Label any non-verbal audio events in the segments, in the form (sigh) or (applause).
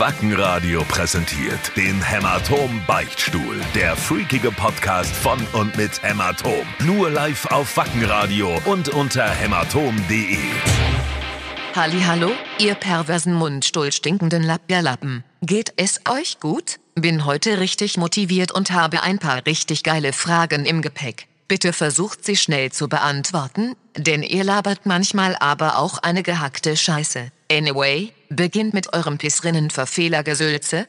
Wackenradio präsentiert den Hämatom Beichtstuhl. Der freakige Podcast von und mit Hämatom. Nur live auf Wackenradio und unter hämatom.de. Hallo, ihr perversen Mundstuhl stinkenden Lappierlappen. Geht es euch gut? Bin heute richtig motiviert und habe ein paar richtig geile Fragen im Gepäck. Bitte versucht sie schnell zu beantworten, denn ihr labert manchmal aber auch eine gehackte Scheiße. Anyway, beginnt mit eurem Pissrinnenverfehlergesülze.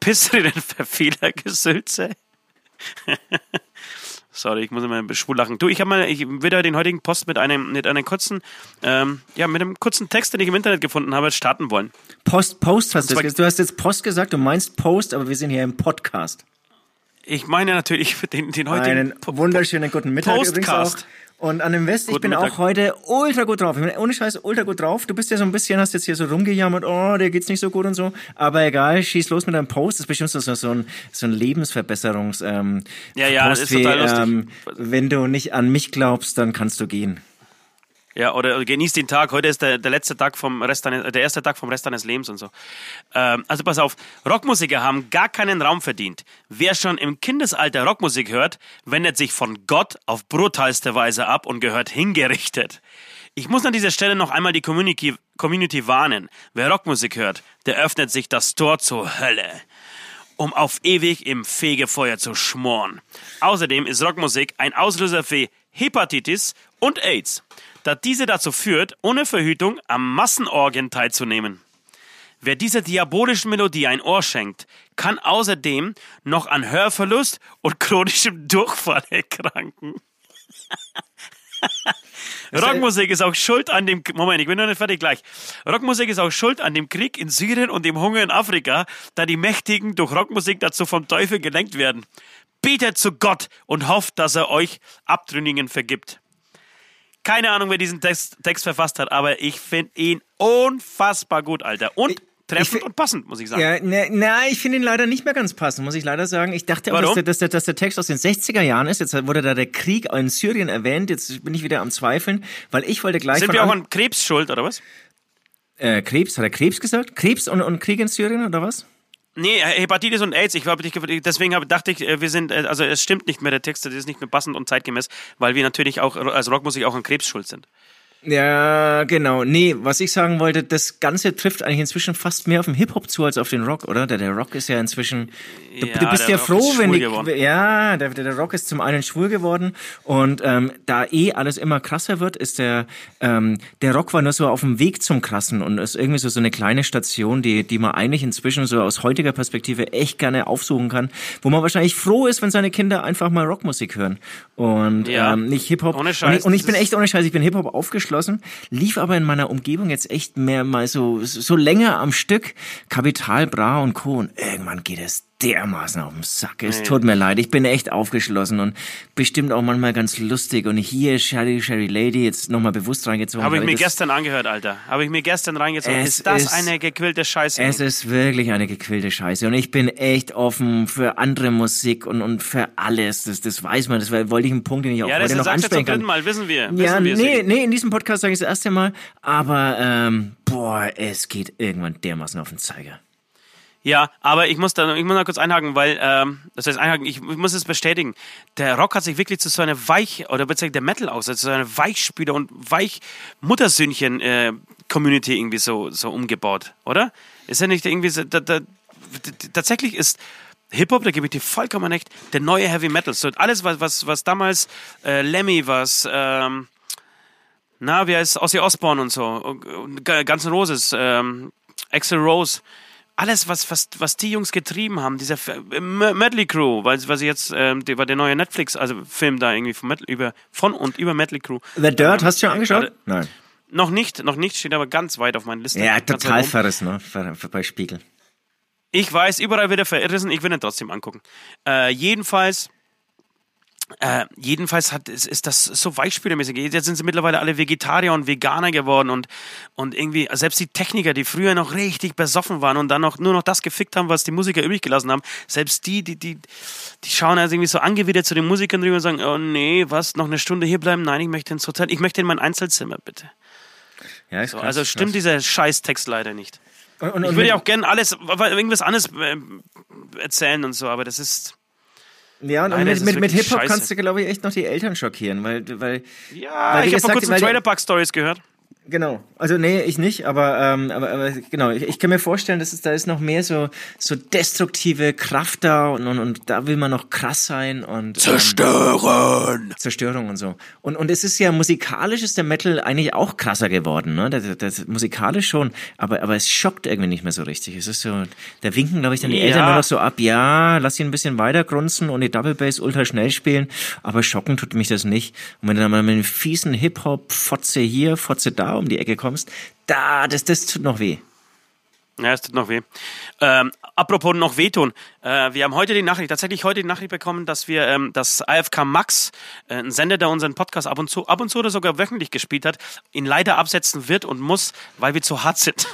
Pissrinnenverfehlergesülze? (laughs) Sorry, ich muss immer schwul lachen. Du, ich habe mal, ich würde den heutigen Post mit einem, mit einem kurzen, ähm, ja, mit einem kurzen Text, den ich im Internet gefunden habe, starten wollen. Post, Post hast du jetzt, du hast jetzt Post gesagt, du meinst Post, aber wir sind hier im Podcast. Ich meine natürlich den, den heutigen Einen wunderschönen guten Mittag Postcast. Und an dem West, ich Guten bin Mittag. auch heute ultra gut drauf. Ich bin ohne Scheiß ultra gut drauf. Du bist ja so ein bisschen, hast jetzt hier so rumgejammert, oh, der geht's nicht so gut und so. Aber egal, schieß los mit deinem Post. Das ist bestimmt so, so ein, so ein Lebensverbesserungs, ähm, Ja, ja, Post ist total lustig. Ähm, wenn du nicht an mich glaubst, dann kannst du gehen. Ja, oder genieß den Tag. Heute ist der, der letzte Tag vom Rest deines, der erste Tag vom Rest deines Lebens und so. Ähm, also pass auf, Rockmusiker haben gar keinen Raum verdient. Wer schon im Kindesalter Rockmusik hört, wendet sich von Gott auf brutalste Weise ab und gehört hingerichtet. Ich muss an dieser Stelle noch einmal die Community, Community warnen. Wer Rockmusik hört, der öffnet sich das Tor zur Hölle um auf ewig im Fegefeuer zu schmoren. Außerdem ist Rockmusik ein Auslöser für Hepatitis und AIDS, da diese dazu führt, ohne Verhütung am Massenorgien teilzunehmen. Wer dieser diabolischen Melodie ein Ohr schenkt, kann außerdem noch an Hörverlust und chronischem Durchfall erkranken. (laughs) Rockmusik ist auch schuld an dem Moment, ich bin noch nicht fertig gleich. Rockmusik ist auch schuld an dem Krieg in Syrien und dem Hunger in Afrika, da die Mächtigen durch Rockmusik dazu vom Teufel gelenkt werden. Betet zu Gott und hofft, dass er euch Abtrünnigen vergibt. Keine Ahnung, wer diesen Text, Text verfasst hat, aber ich finde ihn unfassbar gut, Alter. Und treffend und passend, muss ich sagen. Ja, ne, na, ich finde ihn leider nicht mehr ganz passend, muss ich leider sagen. Ich dachte auch, dass der, dass, der, dass der Text aus den 60er Jahren ist. Jetzt wurde da der Krieg in Syrien erwähnt. Jetzt bin ich wieder am Zweifeln, weil ich wollte gleich Sind wir auch an- an Krebs schuld, oder was? äh, Krebs, hat er Krebs gesagt? Krebs und, und Krieg in Syrien oder was? Nee, Hepatitis und AIDS. Ich war, deswegen hab, dachte ich, äh, wir sind, äh, also es stimmt nicht mehr, der Text, das ist nicht mehr passend und zeitgemäß, weil wir natürlich auch als Rockmusik auch an Krebs schuld sind. Ja, genau. Nee, was ich sagen wollte, das Ganze trifft eigentlich inzwischen fast mehr auf den Hip-Hop zu als auf den Rock, oder? Der, der Rock ist ja inzwischen. Du, Ja, du bist der ja Rock froh, ist wenn die. geworden. Ja, der, der Rock ist zum einen schwul geworden und ähm, da eh alles immer krasser wird, ist der ähm, der Rock war nur so auf dem Weg zum Krassen und ist irgendwie so so eine kleine Station, die die man eigentlich inzwischen so aus heutiger Perspektive echt gerne aufsuchen kann, wo man wahrscheinlich froh ist, wenn seine Kinder einfach mal Rockmusik hören und Ja. ähm, nicht Hip-Hop. Ohne Und Scheiß, ich, und ich bin echt ohne Scheiß, ich bin Hip-Hop aufgeschlossen, lief aber in meiner Umgebung jetzt echt mehr mal so, so länger am Stück, Kapital, Bra und Co. Und irgendwann geht es dermaßen auf den Sack. Es tut mir leid, ich bin echt aufgeschlossen und bestimmt auch manchmal ganz lustig. Und hier, Sherry, Sherry Lady, jetzt nochmal bewusst reingezogen. Habe ich mir das- gestern angehört, Alter. Habe ich mir gestern reingezogen. Es Ist das ist- eine gequillte Scheiße? Es ist wirklich eine gequillte Scheiße. Und ich bin echt offen für andere Musik und, und für alles. Das, das weiß man. Das wollte ich einen Punkt, den ich auch ja, das heute noch ansprechen kann. dritten Mal, wissen wir. Wissen Ja, wir, nee, nee, in diesem Podcast sage ich das erste Mal, aber ähm, boah, es geht irgendwann dermaßen auf den Zeiger. Ja, aber ich muss da, ich muss da kurz einhaken, weil, ähm, das heißt einhaken, ich, ich muss es bestätigen. Der Rock hat sich wirklich zu so einer Weich, oder beziehungsweise der Metal auch, zu so einer Weichspüler und Weich-Muttersöhnchen-Community irgendwie so, so umgebaut, oder? Ist ja nicht irgendwie so, da, da, tatsächlich ist Hip-Hop, da gebe ich dir vollkommen recht, der neue Heavy Metal. So alles, was, was, was damals äh, Lemmy, was, ähm, na, wie heißt Ozzy Osbourne und so, und, und Guns N' Roses, ähm, Axel Rose, alles, was, was, was die Jungs getrieben haben, dieser äh, Medley Crew, weil, weil sie jetzt, ähm, der war der neue Netflix, also Film da irgendwie von, über, von und über Medley Crew. The Dirt, hast du schon angeschaut? Gerade- Nein. Noch nicht, noch nicht, steht aber ganz weit auf meiner Liste. Ja, total verrissen, ne? Ver, ver, bei Spiegel. Ich weiß, überall wird er verirrissen, ich will ihn trotzdem angucken. Äh, jedenfalls, äh, jedenfalls hat, ist, ist das so weichspülermäßig. Jetzt sind sie mittlerweile alle Vegetarier und Veganer geworden und, und irgendwie, selbst die Techniker, die früher noch richtig besoffen waren und dann noch, nur noch das gefickt haben, was die Musiker übrig gelassen haben, selbst die, die, die, die schauen also irgendwie so angewidert zu den Musikern drüber und sagen, oh nee, was, noch eine Stunde hier bleiben? Nein, ich möchte ins Hotel, ich möchte in mein Einzelzimmer, bitte. Ja, ist So, krass, also stimmt krass. dieser Scheißtext leider nicht. Und, und, ich würde ja auch gerne alles, irgendwas anderes äh, erzählen und so, aber das ist. Ja, und, Nein, mit, mit, mit Hip-Hop kannst du, glaube ich, echt noch die Eltern schockieren, weil. weil ja, weil, ich habe vor kurzem Trailer Park Stories gehört. Genau. Also nee, ich nicht, aber, ähm, aber, aber genau, ich, ich kann mir vorstellen, dass es da ist noch mehr so, so destruktive Kraft da und, und, und da will man noch krass sein und zerstören. Ähm, Zerstörung und so. Und, und es ist ja musikalisch ist der Metal eigentlich auch krasser geworden, ne? Das, das, musikalisch schon, aber, aber es schockt irgendwie nicht mehr so richtig. Es ist so, da winken, glaube ich, dann die ja. Eltern nur noch so ab, ja, lass ihn ein bisschen weiter grunzen und die Double Bass ultra schnell spielen, aber schocken tut mich das nicht. Und wenn du dann mal mit einem fiesen Hip-Hop-Fotze hier, Fotze da um die Ecke kommst, da, das, das tut noch weh. Ja, es tut noch weh. Ähm, apropos noch wehtun. Äh, wir haben heute die Nachricht, tatsächlich heute die Nachricht bekommen, dass wir ähm, das AFK Max, äh, ein Sender, der unseren Podcast ab und zu, ab und zu oder sogar wöchentlich gespielt hat, ihn leider absetzen wird und muss, weil wir zu hart sind.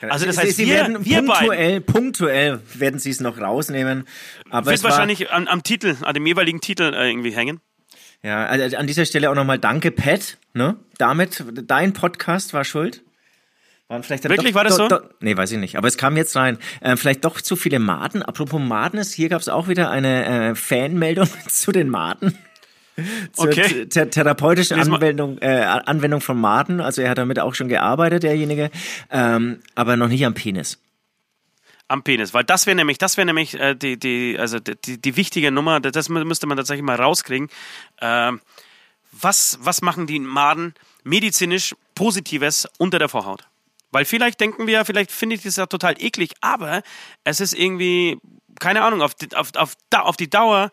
Also das heißt, sie, wir, werden wir punktuell, punktuell werden sie es noch rausnehmen. Aber wird wahrscheinlich am, am, Titel, an dem jeweiligen Titel äh, irgendwie hängen. Ja, also an dieser Stelle auch nochmal danke, Pat. Ne? Damit, dein Podcast war schuld. Waren vielleicht Wirklich, doch, war das so? Do, do, nee, weiß ich nicht. Aber es kam jetzt rein. Äh, vielleicht doch zu viele Maden. Apropos Madness, hier gab es auch wieder eine äh, Fanmeldung (laughs) zu den Maden. Zur okay. th therapeutischen Anwendung, äh, Anwendung von Maden. Also er hat damit auch schon gearbeitet, derjenige. Ähm, aber noch nicht am Penis am Penis, weil das wäre nämlich, das wäre nämlich äh, die, die, also die, die wichtige Nummer, das müsste man tatsächlich mal rauskriegen. Äh, was, was machen die Maden medizinisch Positives unter der Vorhaut? Weil vielleicht denken wir, vielleicht finde ich das ja total eklig, aber es ist irgendwie, keine Ahnung, auf auf, auf, auf die Dauer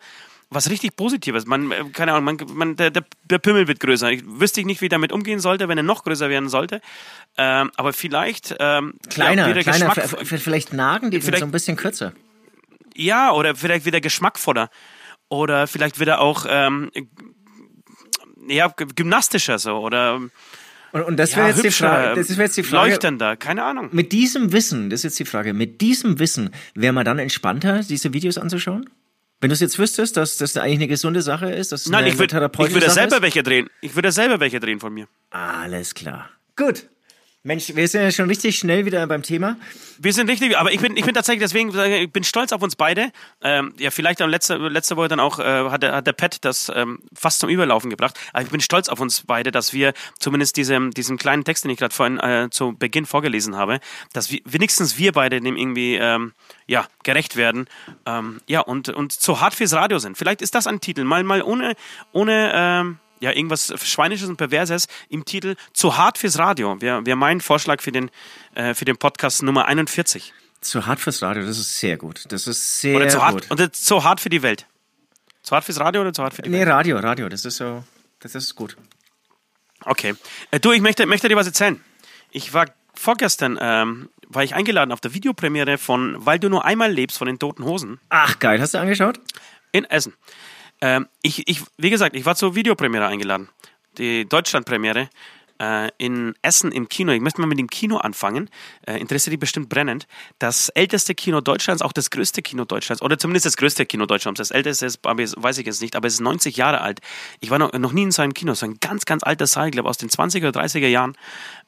was richtig Positives. Man, äh, keine Ahnung, man, man, der, der Pimmel wird größer. Ich wüsste nicht, wie ich damit umgehen sollte, wenn er noch größer werden sollte. Ähm, aber vielleicht ähm, kleiner, ja, kleiner, vielleicht nagen die vielleicht, so ein bisschen kürzer. Ja, oder vielleicht wieder geschmackvoller. Oder vielleicht wieder auch ähm, ja, gymnastischer so. Oder und, und das wäre ja, jetzt, die Frage, das wär jetzt die Frage. Leuchtender, keine Ahnung. Mit diesem Wissen, das ist jetzt die Frage, mit diesem Wissen wäre man dann entspannter, diese Videos anzuschauen? Wenn du es jetzt wüsstest, dass das eigentlich eine gesunde Sache ist, dass Nein, ich würde ich würde selber welche drehen. Ich würde selber welche drehen von mir. Alles klar. Gut. Mensch, wir sind ja schon richtig schnell wieder beim Thema. Wir sind richtig, aber ich bin, ich bin tatsächlich deswegen, ich bin stolz auf uns beide. Ähm, ja, vielleicht am letzte, letzte Woche dann auch äh, hat, der, hat der Pat das ähm, fast zum Überlaufen gebracht. Aber ich bin stolz auf uns beide, dass wir zumindest diesem, diesem kleinen Text, den ich gerade vorhin äh, zu Beginn vorgelesen habe, dass wir, wenigstens wir beide dem irgendwie ähm, ja, gerecht werden. Ähm, ja, und, und zu hart fürs Radio sind. Vielleicht ist das ein Titel. Mal, mal ohne, ohne ähm, ja, irgendwas Schweinisches und Perverses im Titel Zu hart fürs Radio. Wäre wär mein Vorschlag für den, äh, für den Podcast Nummer 41. Zu hart fürs Radio, das ist sehr gut. Das ist sehr oder zu hart, gut. Oder zu hart für die Welt. Zu hart fürs Radio oder zu hart für die nee, Welt? Nee, Radio, Radio, das ist so, das ist gut. Okay. Äh, du, ich möchte, möchte dir was erzählen. Ich war vorgestern, ähm, war ich eingeladen auf der Videopremiere von Weil du nur einmal lebst von den Toten Hosen. Ach geil, hast du angeschaut? In Essen. Ähm, ich, ich, wie gesagt, ich war zur Videopremiere eingeladen. Die Deutschlandpremiere äh, in Essen im Kino. Ich möchte mal mit dem Kino anfangen. Äh, interessiert dich bestimmt brennend. Das älteste Kino Deutschlands, auch das größte Kino Deutschlands, oder zumindest das größte Kino Deutschlands. Das älteste ist, weiß ich jetzt nicht, aber es ist 90 Jahre alt. Ich war noch, noch nie in so einem Kino. So ein ganz, ganz alter Saal, ich glaube aus den 20er oder 30er Jahren.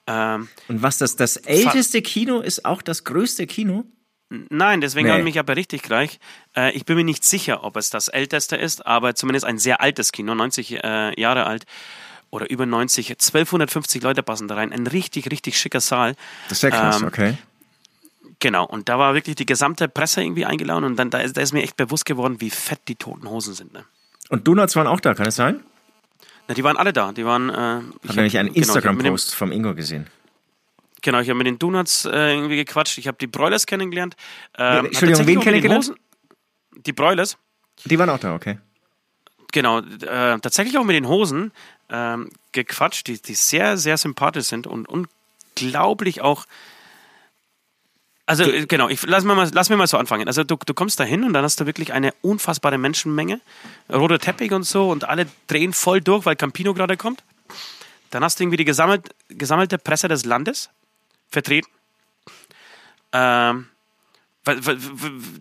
Ähm, Und was das, das älteste Kino ist auch das größte Kino? Nein, deswegen nee. habe ich mich aber richtig gleich. Äh, ich bin mir nicht sicher, ob es das älteste ist, aber zumindest ein sehr altes Kino, 90 äh, Jahre alt oder über 90. 1250 Leute passen da rein. Ein richtig, richtig schicker Saal. Das ist ja krass, ähm, okay. Genau, und da war wirklich die gesamte Presse irgendwie eingeladen und dann da ist, da ist mir echt bewusst geworden, wie fett die Toten Hosen sind. Ne? Und Donuts waren auch da, kann es sein? Na, die waren alle da. Die waren. Äh, ich habe nämlich einen genau, Instagram-Post vom Ingo gesehen. Genau, ich habe mit den Donuts äh, irgendwie gequatscht. Ich habe die Broilers kennengelernt. Ähm, Entschuldigung, wen kennengelernt? Die Broilers. Die waren auch da, okay. Genau, äh, tatsächlich auch mit den Hosen ähm, gequatscht, die, die sehr, sehr sympathisch sind und unglaublich auch. Also du, genau, ich lass mir mal, lass mir mal so anfangen. Also du, du kommst da hin und dann hast du wirklich eine unfassbare Menschenmenge, roter Teppich und so und alle drehen voll durch, weil Campino gerade kommt. Dann hast du irgendwie die gesammelt, gesammelte Presse des Landes, vertreten. Ähm,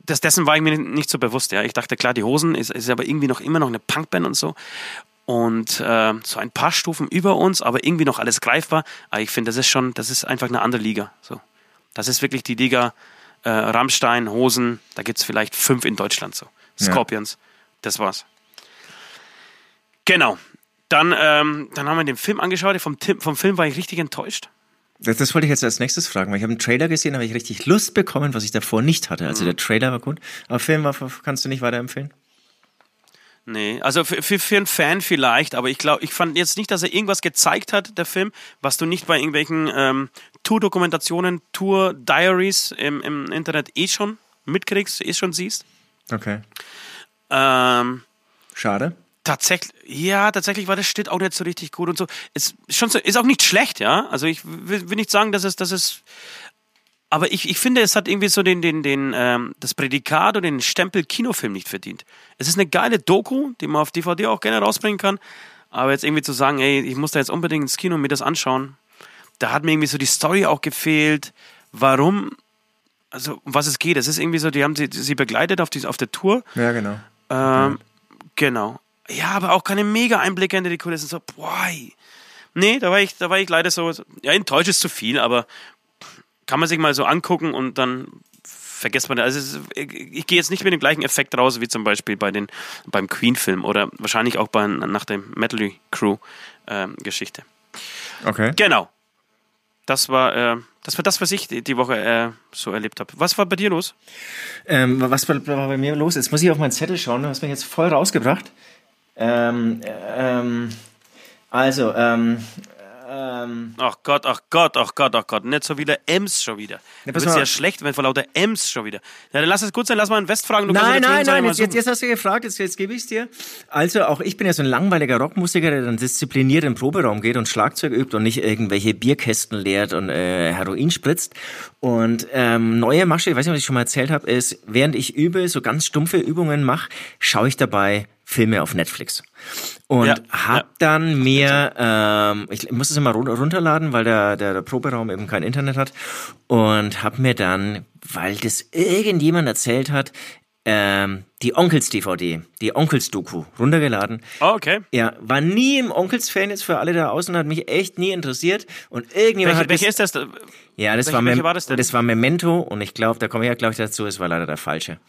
das, dessen war ich mir nicht so bewusst. Ja. Ich dachte, klar, die Hosen ist, ist aber irgendwie noch immer noch eine Punkband und so. Und äh, so ein paar Stufen über uns, aber irgendwie noch alles greifbar. Aber ich finde, das ist schon, das ist einfach eine andere Liga. So. Das ist wirklich die Liga äh, Rammstein, Hosen, da gibt es vielleicht fünf in Deutschland so. Scorpions, das war's. Genau. Dann, ähm, dann haben wir den Film angeschaut. Vom, vom Film war ich richtig enttäuscht. Das, das wollte ich jetzt als nächstes fragen, weil ich habe einen Trailer gesehen, habe ich richtig Lust bekommen, was ich davor nicht hatte. Also der Trailer war gut, aber Film war, kannst du nicht weiterempfehlen? Nee, also für, für, für einen Fan vielleicht, aber ich glaube, ich fand jetzt nicht, dass er irgendwas gezeigt hat, der Film, was du nicht bei irgendwelchen ähm, Tour-Dokumentationen, Tour-Diaries im, im Internet eh schon mitkriegst, eh schon siehst. Okay. Ähm, Schade. Tatsächlich, ja, tatsächlich war der Schnitt auch nicht so richtig gut und so. Ist schon so, ist auch nicht schlecht, ja. Also ich will, will nicht sagen, dass es, dass es, aber ich, ich finde, es hat irgendwie so den, den, den, ähm, das Prädikat oder den Stempel Kinofilm nicht verdient. Es ist eine geile Doku, die man auf DVD auch gerne rausbringen kann. Aber jetzt irgendwie zu sagen, ey, ich muss da jetzt unbedingt ins Kino und mir das anschauen, da hat mir irgendwie so die Story auch gefehlt. Warum? Also, um was es geht. Es ist irgendwie so, die haben sie, sie begleitet auf, die, auf der Tour. Ja, genau. Ähm, Genau. Ja, aber auch keine mega Einblicke hinter die Kulissen. So, boah. Nee, da war ich, da war ich leider so, ja, enttäuscht ist zu viel, aber kann man sich mal so angucken und dann vergisst man, also es ist, ich, gehe jetzt nicht mit dem gleichen Effekt raus wie zum Beispiel bei den, beim Queen-Film oder wahrscheinlich auch bei, nach der Metal Crew-Geschichte. Okay. genau. Das war, äh, das war das, was ich die, Woche äh, so erlebt habe. Was war bei dir los? Ähm, was war, war bei mir los? Jetzt muss ich auf meinen Zettel schauen, du hast mich jetzt voll rausgebracht. Ähm, ähm, also, ähm, ähm, Ach Gott, ach Gott, ach Gott, ach Gott. Nicht so wieder Ems schon wieder. Du pass bist ja schlecht, wenn vor lauter Ems schon wieder. Ja, dann lass es gut sein, lass mal einen West fragen. Du Nein, ja nein, nein, jetzt, jetzt, jetzt hast du gefragt, jetzt, jetzt gebe ich es dir. Also auch ich bin ja so ein langweiliger Rockmusiker, der dann diszipliniert in den Proberaum geht und Schlagzeug übt und nicht irgendwelche Bierkästen leert und äh, Heroin spritzt. Und ähm, neue Masche, ich weiß nicht, was ich schon mal erzählt habe, ist, während ich übe, so ganz stumpfe Übungen mache, schaue ich dabei Filme auf Netflix. Und Ja, hab ja. dann mir, ähm, ich muss es immer run- runterladen, weil der, der, der Proberaum eben kein Internet hat. Und hab mir dann, weil das irgendjemand erzählt hat, ähm, die Onkels-DVD, die Onkels-Doku runtergeladen. Oh, okay. Ja, war nie im Onkels-Fan jetzt für alle da außen, hat mich echt nie interessiert. Und irgendjemand Welche, hat welche das, ist das? ja, das welche- war, welche war das denn? das war Memento und ich glaube, da komme ich ja gleich dazu, es war leider der falsche.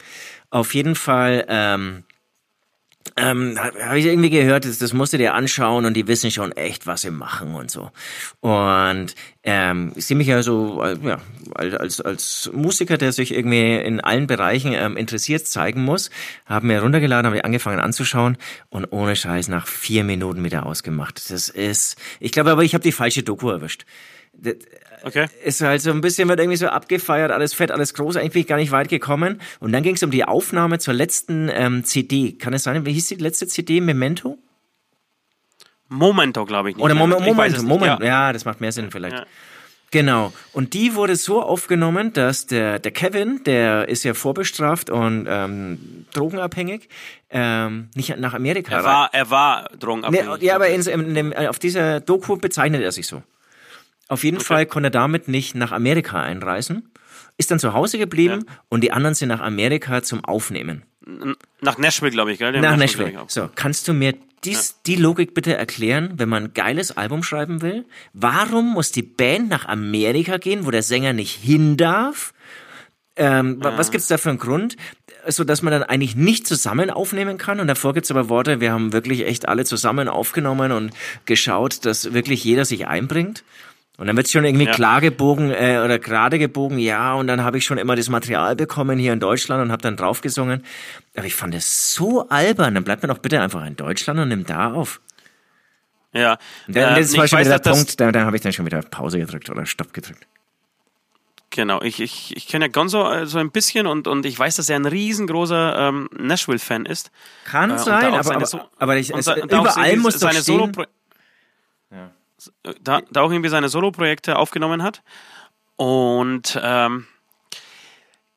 Auf jeden Fall, ähm, ähm, habe ich irgendwie gehört, das, das musst du dir anschauen und die wissen schon echt, was sie machen und so. Und ähm, ich sehe mich ja so äh, ja, als, als Musiker, der sich irgendwie in allen Bereichen ähm, interessiert zeigen muss, haben mir runtergeladen, habe ich angefangen anzuschauen und ohne Scheiß nach vier Minuten wieder ausgemacht. Das ist, ich glaube aber, ich habe die falsche Doku erwischt. Okay. ist halt so ein bisschen, wird irgendwie so abgefeiert, alles fett, alles groß, eigentlich bin ich gar nicht weit gekommen. Und dann ging es um die Aufnahme zur letzten ähm, CD. Kann es sein, wie hieß die letzte CD? Memento? Momento, glaube ich nicht. Oder Moment, weiß Moment, nicht, Moment. Ja. Ja. das macht mehr Sinn vielleicht. Ja. Genau. Und die wurde so aufgenommen, dass der, der Kevin, der ist ja vorbestraft und ähm, drogenabhängig, ähm, nicht nach Amerika Er war, er war drogenabhängig. Nee, ja, aber in, in dem, auf dieser Doku bezeichnet er sich so. Auf jeden Fall konnte er damit nicht nach Amerika einreisen, ist dann zu Hause geblieben und die anderen sind nach Amerika zum Aufnehmen. Nach Nashville, glaube ich, gell? Nach Nashville. auch. So, kannst du mir dies, die Logik bitte erklären, wenn man ein geiles Album schreiben will? Warum muss die Band nach Amerika gehen, wo der Sänger nicht hin darf? Ähm, wa- Was gibt's da für einen Grund? So dass man dann eigentlich nicht zusammen aufnehmen kann und davor gibt's aber Worte, wir haben wirklich echt alle zusammen aufgenommen und geschaut, dass wirklich jeder sich einbringt. Und dann wird's schon irgendwie Ja. klar gebogen äh, oder gerade gebogen, ja, und dann habe ich schon immer das Material bekommen hier in Deutschland und habe dann draufgesungen. Aber ich fand es so albern, dann bleibt man doch bitte einfach in Deutschland und nimmt da auf. Ja. Da, Äh, das war schon weiß, wieder der das- Punkt, da, da habe ich dann schon wieder Pause gedrückt oder Stopp gedrückt. Genau, ich, ich, ich kenne ja Gonzo äh, so ein bisschen und, und ich weiß, dass er ein riesengroßer ähm, Nashville-Fan ist. Kann Äh, und sein, aber, aber, So- aber ich, und es, überall muss doch seine stehen, Solo da, da auch irgendwie seine Solo-Projekte aufgenommen hat. Und ähm,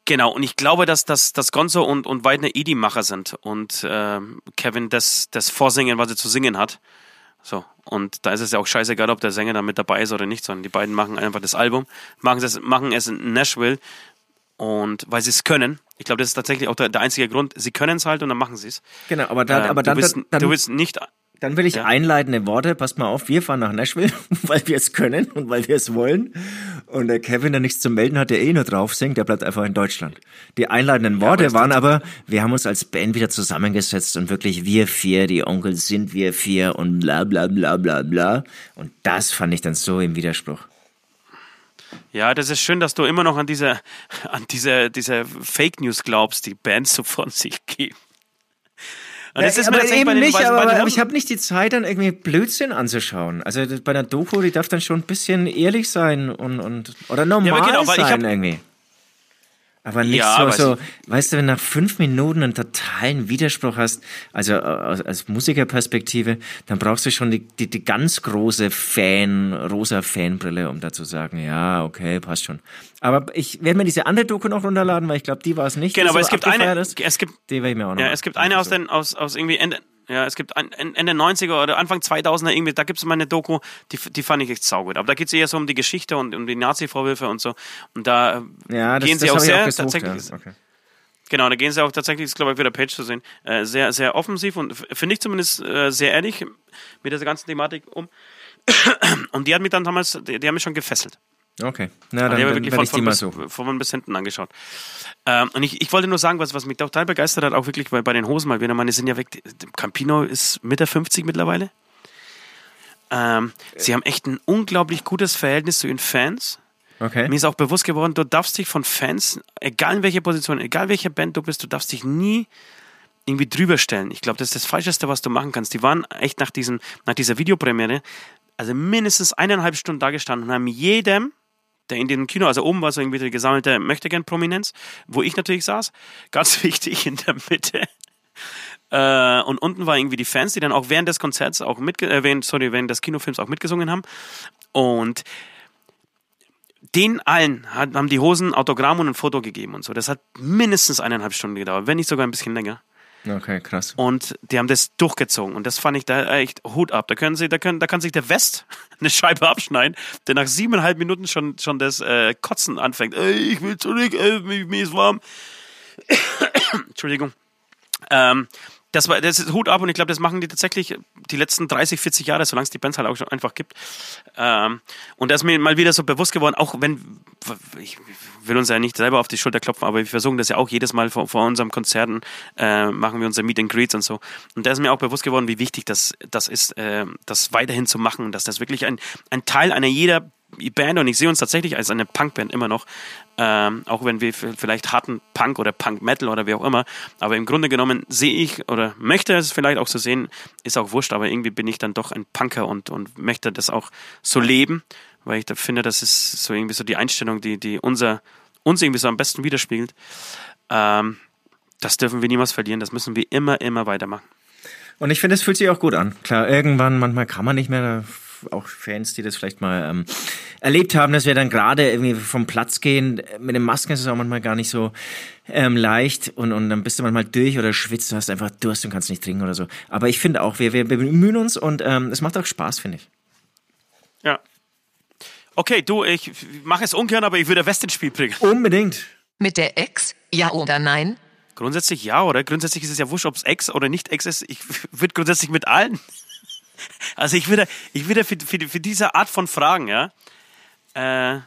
genau, und ich glaube, dass, dass, dass Gonzo und, und Weidner eh die Macher sind und ähm, Kevin das, das Vorsingen, was er zu singen hat. So, und da ist es ja auch scheißegal, ob der Sänger da mit dabei ist oder nicht, sondern die beiden machen einfach das Album, machen es, machen es in Nashville und weil sie es können. Ich glaube, das ist tatsächlich auch der, der einzige Grund. Sie können es halt und dann machen sie es. Genau, aber dann, Ähm, aber dann, du, willst, dann, du willst nicht. Dann will ich Ja. einleitende Worte. Passt mal auf, wir fahren nach Nashville, (laughs) weil wir es können und weil wir es wollen. Und der Kevin, der nichts zu melden hat, der eh nur drauf singt, der bleibt einfach in Deutschland. Die einleitenden Worte ja, waren aber, wir haben uns als Band wieder zusammengesetzt und wirklich wir vier, die Onkels sind wir vier und bla bla bla bla bla. Und das fand ich dann so im Widerspruch. Ja, das ist schön, dass du immer noch an diese, an diese, diese Fake News glaubst, die Bands so von sich geben. Und das ja, ist aber eben den, nicht, aber, aber ich habe nicht die Zeit, dann irgendwie Blödsinn anzuschauen. Also bei der Doku, die darf dann schon ein bisschen ehrlich sein und, und oder normal ja, genau, sein irgendwie. Aber nicht ja, so, so, weißt du, wenn nach fünf Minuten einen totalen Widerspruch hast, also aus, als Musikerperspektive, dann brauchst du schon die, die, die ganz große Fan, rosa Fanbrille, um da zu sagen, ja, okay, passt schon. Aber ich werde mir diese andere Doku noch runterladen, weil ich glaube, die war es nicht. Genau, aber so es gibt eine, es gibt, die werde ich mir auch noch. Ja, es gibt eine aus den, aus, aus irgendwie Ende, ja, es gibt Ende 90er oder Anfang 2000er irgendwie, da gibt es mal eine Doku, die, die fand ich echt saugut. Aber da geht es eher so um die Geschichte und um die Nazi-Vorwürfe und so. Und da ja, das, gehen sie auch sehr auch gesucht, tatsächlich. Ja. Okay. Genau, da gehen sie auch tatsächlich, ist glaube ich wieder Page zu sehen, äh, sehr, sehr offensiv und finde ich zumindest äh, sehr ehrlich mit dieser ganzen Thematik um. (coughs) Und die hat mich dann damals, die, die haben mich schon gefesselt. Okay, na dann, dann, dann von, ich die mal so. Von bis hinten angeschaut. Ähm, und ich, ich wollte nur sagen, was, was mich total begeistert hat, auch wirklich bei, bei den Hosen mal wieder, meine sind ja weg, Campino ist Mitte 50 mittlerweile. Ähm, sie haben echt ein unglaublich gutes Verhältnis zu ihren Fans. Okay. Mir ist auch bewusst geworden, du darfst dich von Fans, egal in welcher Position, egal welche Band du bist, du darfst dich nie irgendwie drüber stellen. Ich glaube, das ist das Falscheste, was du machen kannst. Die waren echt nach, diesen, nach dieser Videopremiere, also mindestens eineinhalb Stunden da gestanden und haben jedem der in dem Kino, also oben war so irgendwie die gesammelte Möchtegern-Prominenz, wo ich natürlich saß, ganz (laughs) wichtig in der Mitte. Äh, und unten war irgendwie die Fans, die dann auch während des Konzerts auch mit, äh, während, sorry, während des Kinofilms auch mitgesungen haben. Und den allen haben die Hosen Autogramm und ein Foto gegeben und so. Das hat mindestens eineinhalb Stunden gedauert, wenn nicht sogar ein bisschen länger. Okay, krass. Und die haben das durchgezogen. Und das fand ich da echt Hut ab. Da können sie, da können, da kann sich der West (laughs) eine Scheibe abschneiden, der nach siebeneinhalb Minuten schon, schon das äh, Kotzen anfängt. Ey, ich will zurück, ey, mir, ist warm. (coughs) Entschuldigung. Ähm, das war das ist Hut ab und ich glaube, das machen die tatsächlich die letzten 30, 40 Jahre, solange es die Bands halt auch schon einfach gibt. Ähm, und da ist mir mal wieder so bewusst geworden, auch wenn ich will uns ja nicht selber auf die Schulter klopfen, aber wir versuchen das ja auch jedes Mal vor, vor unserem Konzerten äh, machen wir unser Meet and Greets und so. Und da ist mir auch bewusst geworden, wie wichtig das das ist, äh, das weiterhin zu machen, dass das wirklich ein ein Teil einer jeder Band und ich sehe uns tatsächlich als eine Punkband immer noch, ähm, auch wenn wir vielleicht harten Punk oder Punk Metal oder wie auch immer, aber im Grunde genommen sehe ich oder möchte es vielleicht auch so sehen, ist auch wurscht, aber irgendwie bin ich dann doch ein Punker und, und möchte das auch so leben, weil ich da finde, das ist so irgendwie so die Einstellung, die, die unser, uns irgendwie so am besten widerspiegelt. Ähm, das dürfen wir niemals verlieren, das müssen wir immer, immer weitermachen. Und ich finde, es fühlt sich auch gut an. Klar, irgendwann, manchmal kann man nicht mehr, auch Fans, die das vielleicht mal ähm, erlebt haben, dass wir dann gerade irgendwie vom Platz gehen. Mit den Masken ist es auch manchmal gar nicht so ähm, leicht und, und dann bist du manchmal durch oder schwitzt, du hast einfach Durst und kannst nicht trinken oder so. Aber ich finde auch, wir, wir, bemühen uns und ähm, es macht auch Spaß, finde ich. Ja. Okay, du, ich mache es ungern, aber ich würde West ins Spiel bringen. Unbedingt. Mit der Ex? Ja oder nein? Grundsätzlich ja, oder? Grundsätzlich ist es ja wurscht, ob es Ex oder nicht Ex ist. Ich würde grundsätzlich mit allen. Also ich würde, ich würde für, für, für diese Art von Fragen, ja, äh,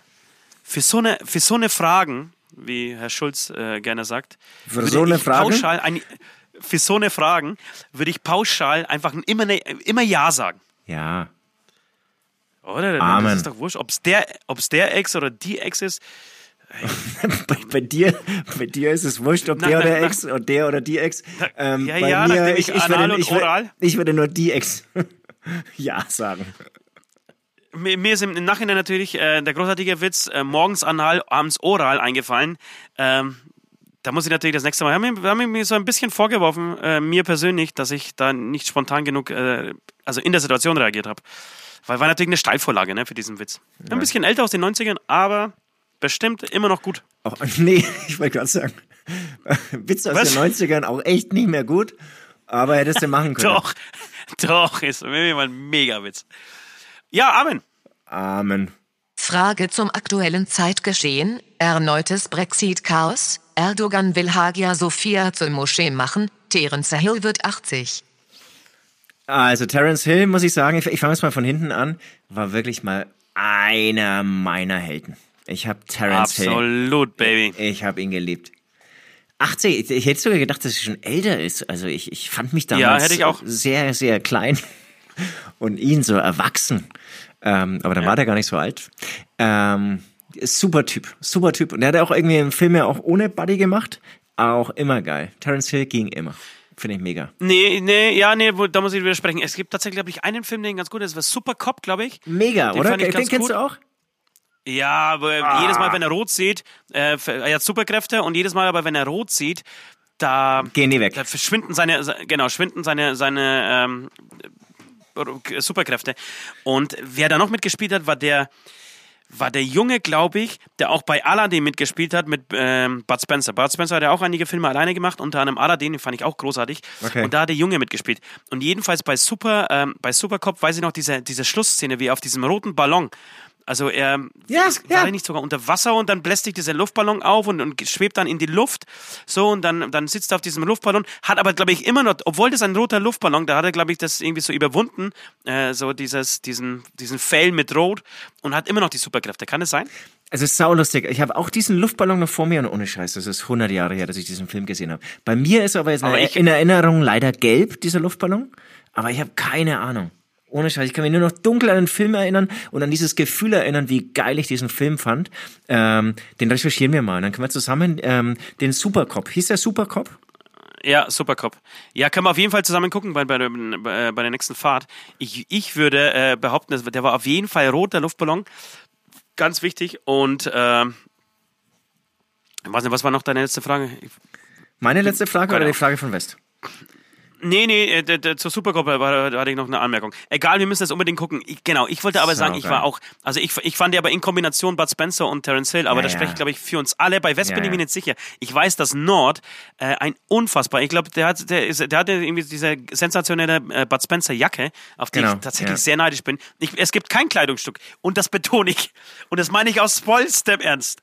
für so eine, für so eine Fragen, wie Herr Schulz äh, gerne sagt, für so eine Frage? pauschal ein, für so eine Fragen würde ich pauschal einfach immer, ne, immer Ja sagen. Ja. Oder? Amen. Das ist doch wurscht, ob es der, ob's der Ex oder die Ex ist. (laughs) bei, bei, dir, bei dir ist es wurscht, ob na, der oder na, Ex oder der oder die Ex. Ähm, ja, bei ja, mir, ich, ich, ich, würde, ich, würde, ich würde nur die Ex (laughs) ja sagen. Mir, mir ist im Nachhinein natürlich äh, der großartige Witz äh, morgens anal, abends oral eingefallen. Ähm, da muss ich natürlich das nächste Mal. Haben wir haben mir so ein bisschen vorgeworfen, äh, mir persönlich, dass ich da nicht spontan genug, äh, also in der Situation reagiert habe. Weil war natürlich eine Steilvorlage ne, für diesen Witz. Ja. Ein bisschen älter aus den 90ern, aber bestimmt immer noch gut. Oh, (laughs) nee, ich wollte gerade sagen, (laughs) Witz aus Was? den 90ern auch echt nicht mehr gut, aber hättest du machen (laughs) können. Doch, (laughs) doch, ist mal ein Megawitz. Ja, Amen. Amen. Frage zum aktuellen Zeitgeschehen. Erneutes Brexit-Chaos. Erdogan will Hagia Sophia zur Moschee machen. Terence Hill wird 80. Also Terence Hill, muss ich sagen, ich, ich fange jetzt mal von hinten an, war wirklich mal einer meiner Helden. Ich habe Terence Hill. Absolut, Baby. Ich habe ihn geliebt. 80, ich, hätte sogar gedacht, dass er schon älter ist. Also ich, ich fand mich damals Ja, hätte ich auch. sehr, sehr klein (laughs) und ihn so erwachsen. Ähm, aber dann war der gar nicht so alt. Ähm, super Typ, super Typ. Und der hat auch irgendwie im Film ja auch ohne Buddy gemacht. Auch immer geil. Terence Hill ging immer. Finde ich mega. Nee, nee, ja, nee, wo- da muss ich widersprechen. Es gibt tatsächlich, glaube ich, einen Film, den ganz gut ist. Das war Super Cop, glaube ich. Mega, Den oder? Den ganz kennst du auch? Ja, aber Ah. jedes Mal, wenn er rot sieht, äh, er hat Superkräfte und jedes Mal aber, wenn er rot sieht, da, Gehen die weg. da verschwinden seine, se- genau, schwinden seine, seine ähm, äh, Superkräfte. Und wer da noch mitgespielt hat, war der, war der Junge, glaube ich, der auch bei Aladdin mitgespielt hat mit ähm, Bud Spencer. Bud Spencer hat ja auch einige Filme alleine gemacht, unter anderem Aladdin, den fand ich auch großartig. Okay. Und da hat der Junge mitgespielt. Und jedenfalls bei Super, ähm, bei Supercop weiß ich noch diese, diese Schlussszene, wie er auf diesem roten Ballon. Also er Ja, ist, ja. war nicht sogar unter Wasser und dann bläst sich dieser Luftballon auf und, und schwebt dann in die Luft. So, und dann, dann sitzt er auf diesem Luftballon, hat aber, glaube ich, immer noch, obwohl das ein roter Luftballon, da hat er, glaube ich, das irgendwie so überwunden, äh, so dieses, diesen, diesen Fail mit Rot und hat immer noch die Superkräfte. Kann es sein? Es ist saulustig. Ich habe auch diesen Luftballon noch vor mir und ohne Scheiß, das ist 100 Jahre her, dass ich diesen Film gesehen habe. Bei mir ist aber jetzt Aber in Erinnerung leider gelb, dieser Luftballon, aber ich habe keine Ahnung. Ohne Scheiß, ich kann mich nur noch dunkel an den Film erinnern und an dieses Gefühl erinnern, wie geil ich diesen Film fand. Ähm, den recherchieren wir mal. Dann können wir zusammen ähm, den Supercop. Hieß der Supercop? Ja, Supercop. Ja, können wir auf jeden Fall zusammen gucken bei, bei, der- bei, der nächsten Fahrt. Ich, ich würde äh, behaupten, der war auf jeden Fall rot, der Luftballon. Ganz wichtig. Und nicht, was war noch deine letzte Frage? Meine letzte Frage oder die. Frage von West? Nee, nee, äh, zur da hatte ich noch eine Anmerkung. Egal, wir müssen das unbedingt gucken. Ich, genau, ich wollte aber sagen, ich Saugeil. war auch, also ich, ich fand ja aber in Kombination Bud Spencer und Terence Hill, aber Ja, das ja. spricht, glaube ich, für uns alle. Bei West Ja, bin ich mir nicht sicher. Ich weiß, dass Nord äh, ein unfassbar, ich glaube, der hat, der, ist, der hatte irgendwie diese sensationelle äh, Bud Spencer Jacke, auf die Genau, ich tatsächlich sehr neidisch bin. Ich, es gibt kein Kleidungsstück und das betone ich und das meine ich aus vollstem Ernst.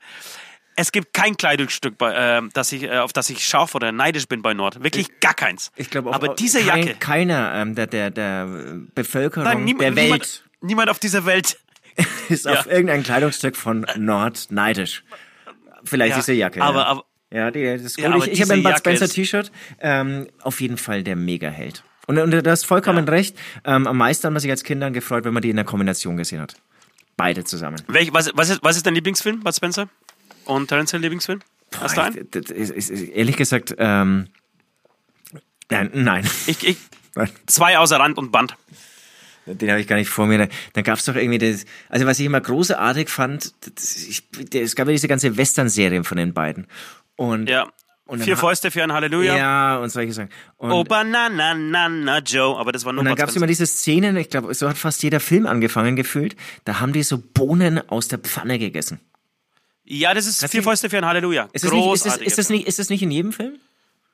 Es gibt kein Kleidungsstück, bei, äh, das ich, äh, auf das ich scharf oder neidisch bin bei Nord. Wirklich gar keins. Ich glaube auch. Aber diese kein, Jacke. Keiner ähm, der, der, der Bevölkerung Nein, niem- der Welt Niemand, niemand auf dieser Welt. (laughs) ist Ja. auf irgendein Kleidungsstück von Nord neidisch. Vielleicht Ja, diese Jacke. aber- ja. aber- ja, die, das ist Ja, cool. aber ich ich habe ein Bud Spencer T-Shirt. Ähm, auf jeden Fall der Mega-Held. Und, und du hast vollkommen recht. Ähm, am meisten hat man sich als Kind dann gefreut, wenn man die in der Kombination gesehen hat. Beide zusammen. Welch, was, was, ist, was ist dein Lieblingsfilm, Bud Spencer? Und Terence Hill Lieblingsfilm? Hast du einen? ehrlich gesagt, ähm, nein, nein. Ich, ich, (laughs) zwei außer Rand und Band. Den habe ich gar nicht vor mir. Da, da gab es doch irgendwie das. Also was ich immer großartig fand, das, ich, es gab ja diese ganze Western-Serie von den beiden. Und Ja. Und dann Vier Fäuste für ein Halleluja. ja und solche Sachen. Und, Oh, Banana, Nana, Joe. Aber das war nur und dann gab es immer diese Szenen, ich glaube, so hat fast jeder Film angefangen gefühlt. Da haben die so Bohnen aus der Pfanne gegessen. Ja, das ist Hast Vier Fäuste für ein Halleluja. Ist das, nicht, ist, das, ist, das nicht, ist das nicht in jedem Film?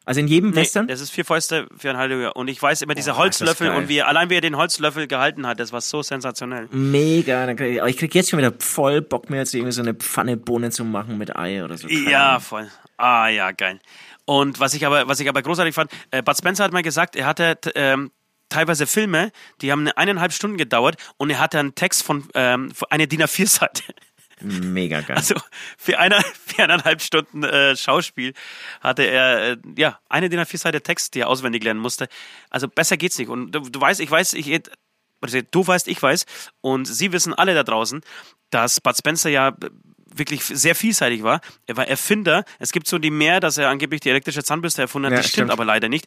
Also in jedem Nee, Western? das ist Vier Fäuste für ein Halleluja. Und ich weiß immer, das Holzlöffel und wie allein wie er den Holzlöffel gehalten hat, das war so sensationell. Mega. Aber ich krieg jetzt schon wieder voll Bock, mir jetzt irgendwie so eine Pfanne Bohnen zu machen mit Ei oder so. Keine Ja, voll. Ah, ja, geil. Und was ich aber, was ich aber großartig fand, äh, Bud Spencer hat mal gesagt, er hatte ähm, teilweise Filme, die haben eine eineinhalb Stunden gedauert und er hatte einen Text von ähm, eine DIN A4-Seite. Mega geil. Also für, eine, (laughs) für eineinhalb Stunden äh, Schauspiel hatte er äh, ja eine DIN A4-Seite Text, die er auswendig lernen musste. Also besser geht's nicht. Und du, du weißt, ich weiß, ich du weißt, ich weiß, und sie wissen alle da draußen, dass Bud Spencer ja wirklich sehr vielseitig war. Er war Erfinder. Es gibt so die mehr, dass er angeblich die elektrische Zahnbürste erfunden hat. Ja, das stimmt, stimmt. aber leider nicht.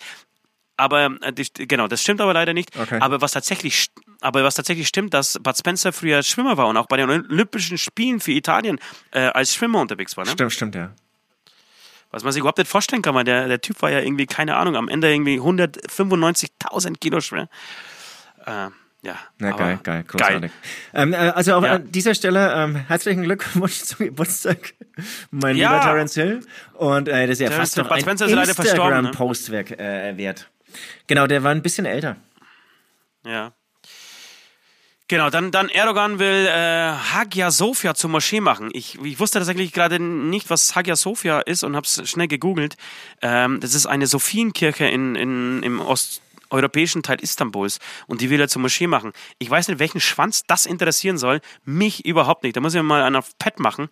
Aber äh, genau, das stimmt aber leider nicht. Okay. Aber was tatsächlich, st- aber was tatsächlich stimmt, dass Bud Spencer früher Schwimmer war und auch bei den Olympischen Spielen für Italien äh, als Schwimmer unterwegs war. Ne? Stimmt, stimmt, ja. Was man sich überhaupt nicht vorstellen kann, weil der, der Typ war ja irgendwie, keine Ahnung, am Ende irgendwie 195.000 Kilo schwer. Äh, ja. Na, geil, geil, großartig. Ähm, äh, also auch Ja. an dieser Stelle ähm, herzlichen Glückwunsch (laughs) zum Geburtstag, mein Ja. lieber Terence Hill. Und äh, das ist ja Terence fast noch ein Spencer ist leider verstorben, ne? Instagram-Postwerk äh, wert. Genau, der war ein bisschen älter. Ja. Genau, dann, dann Erdogan will äh, Hagia Sophia zur Moschee machen. Ich, ich wusste tatsächlich gerade nicht, was Hagia Sophia ist und habe es schnell gegoogelt. Ähm, das ist eine Sophienkirche in, in, im Ost, europäischen Teil Istanbuls und die will er zur Moschee machen. Ich weiß nicht, welchen Schwanz das interessieren soll. Mich überhaupt nicht. Da muss ich mal einen auf Pet machen.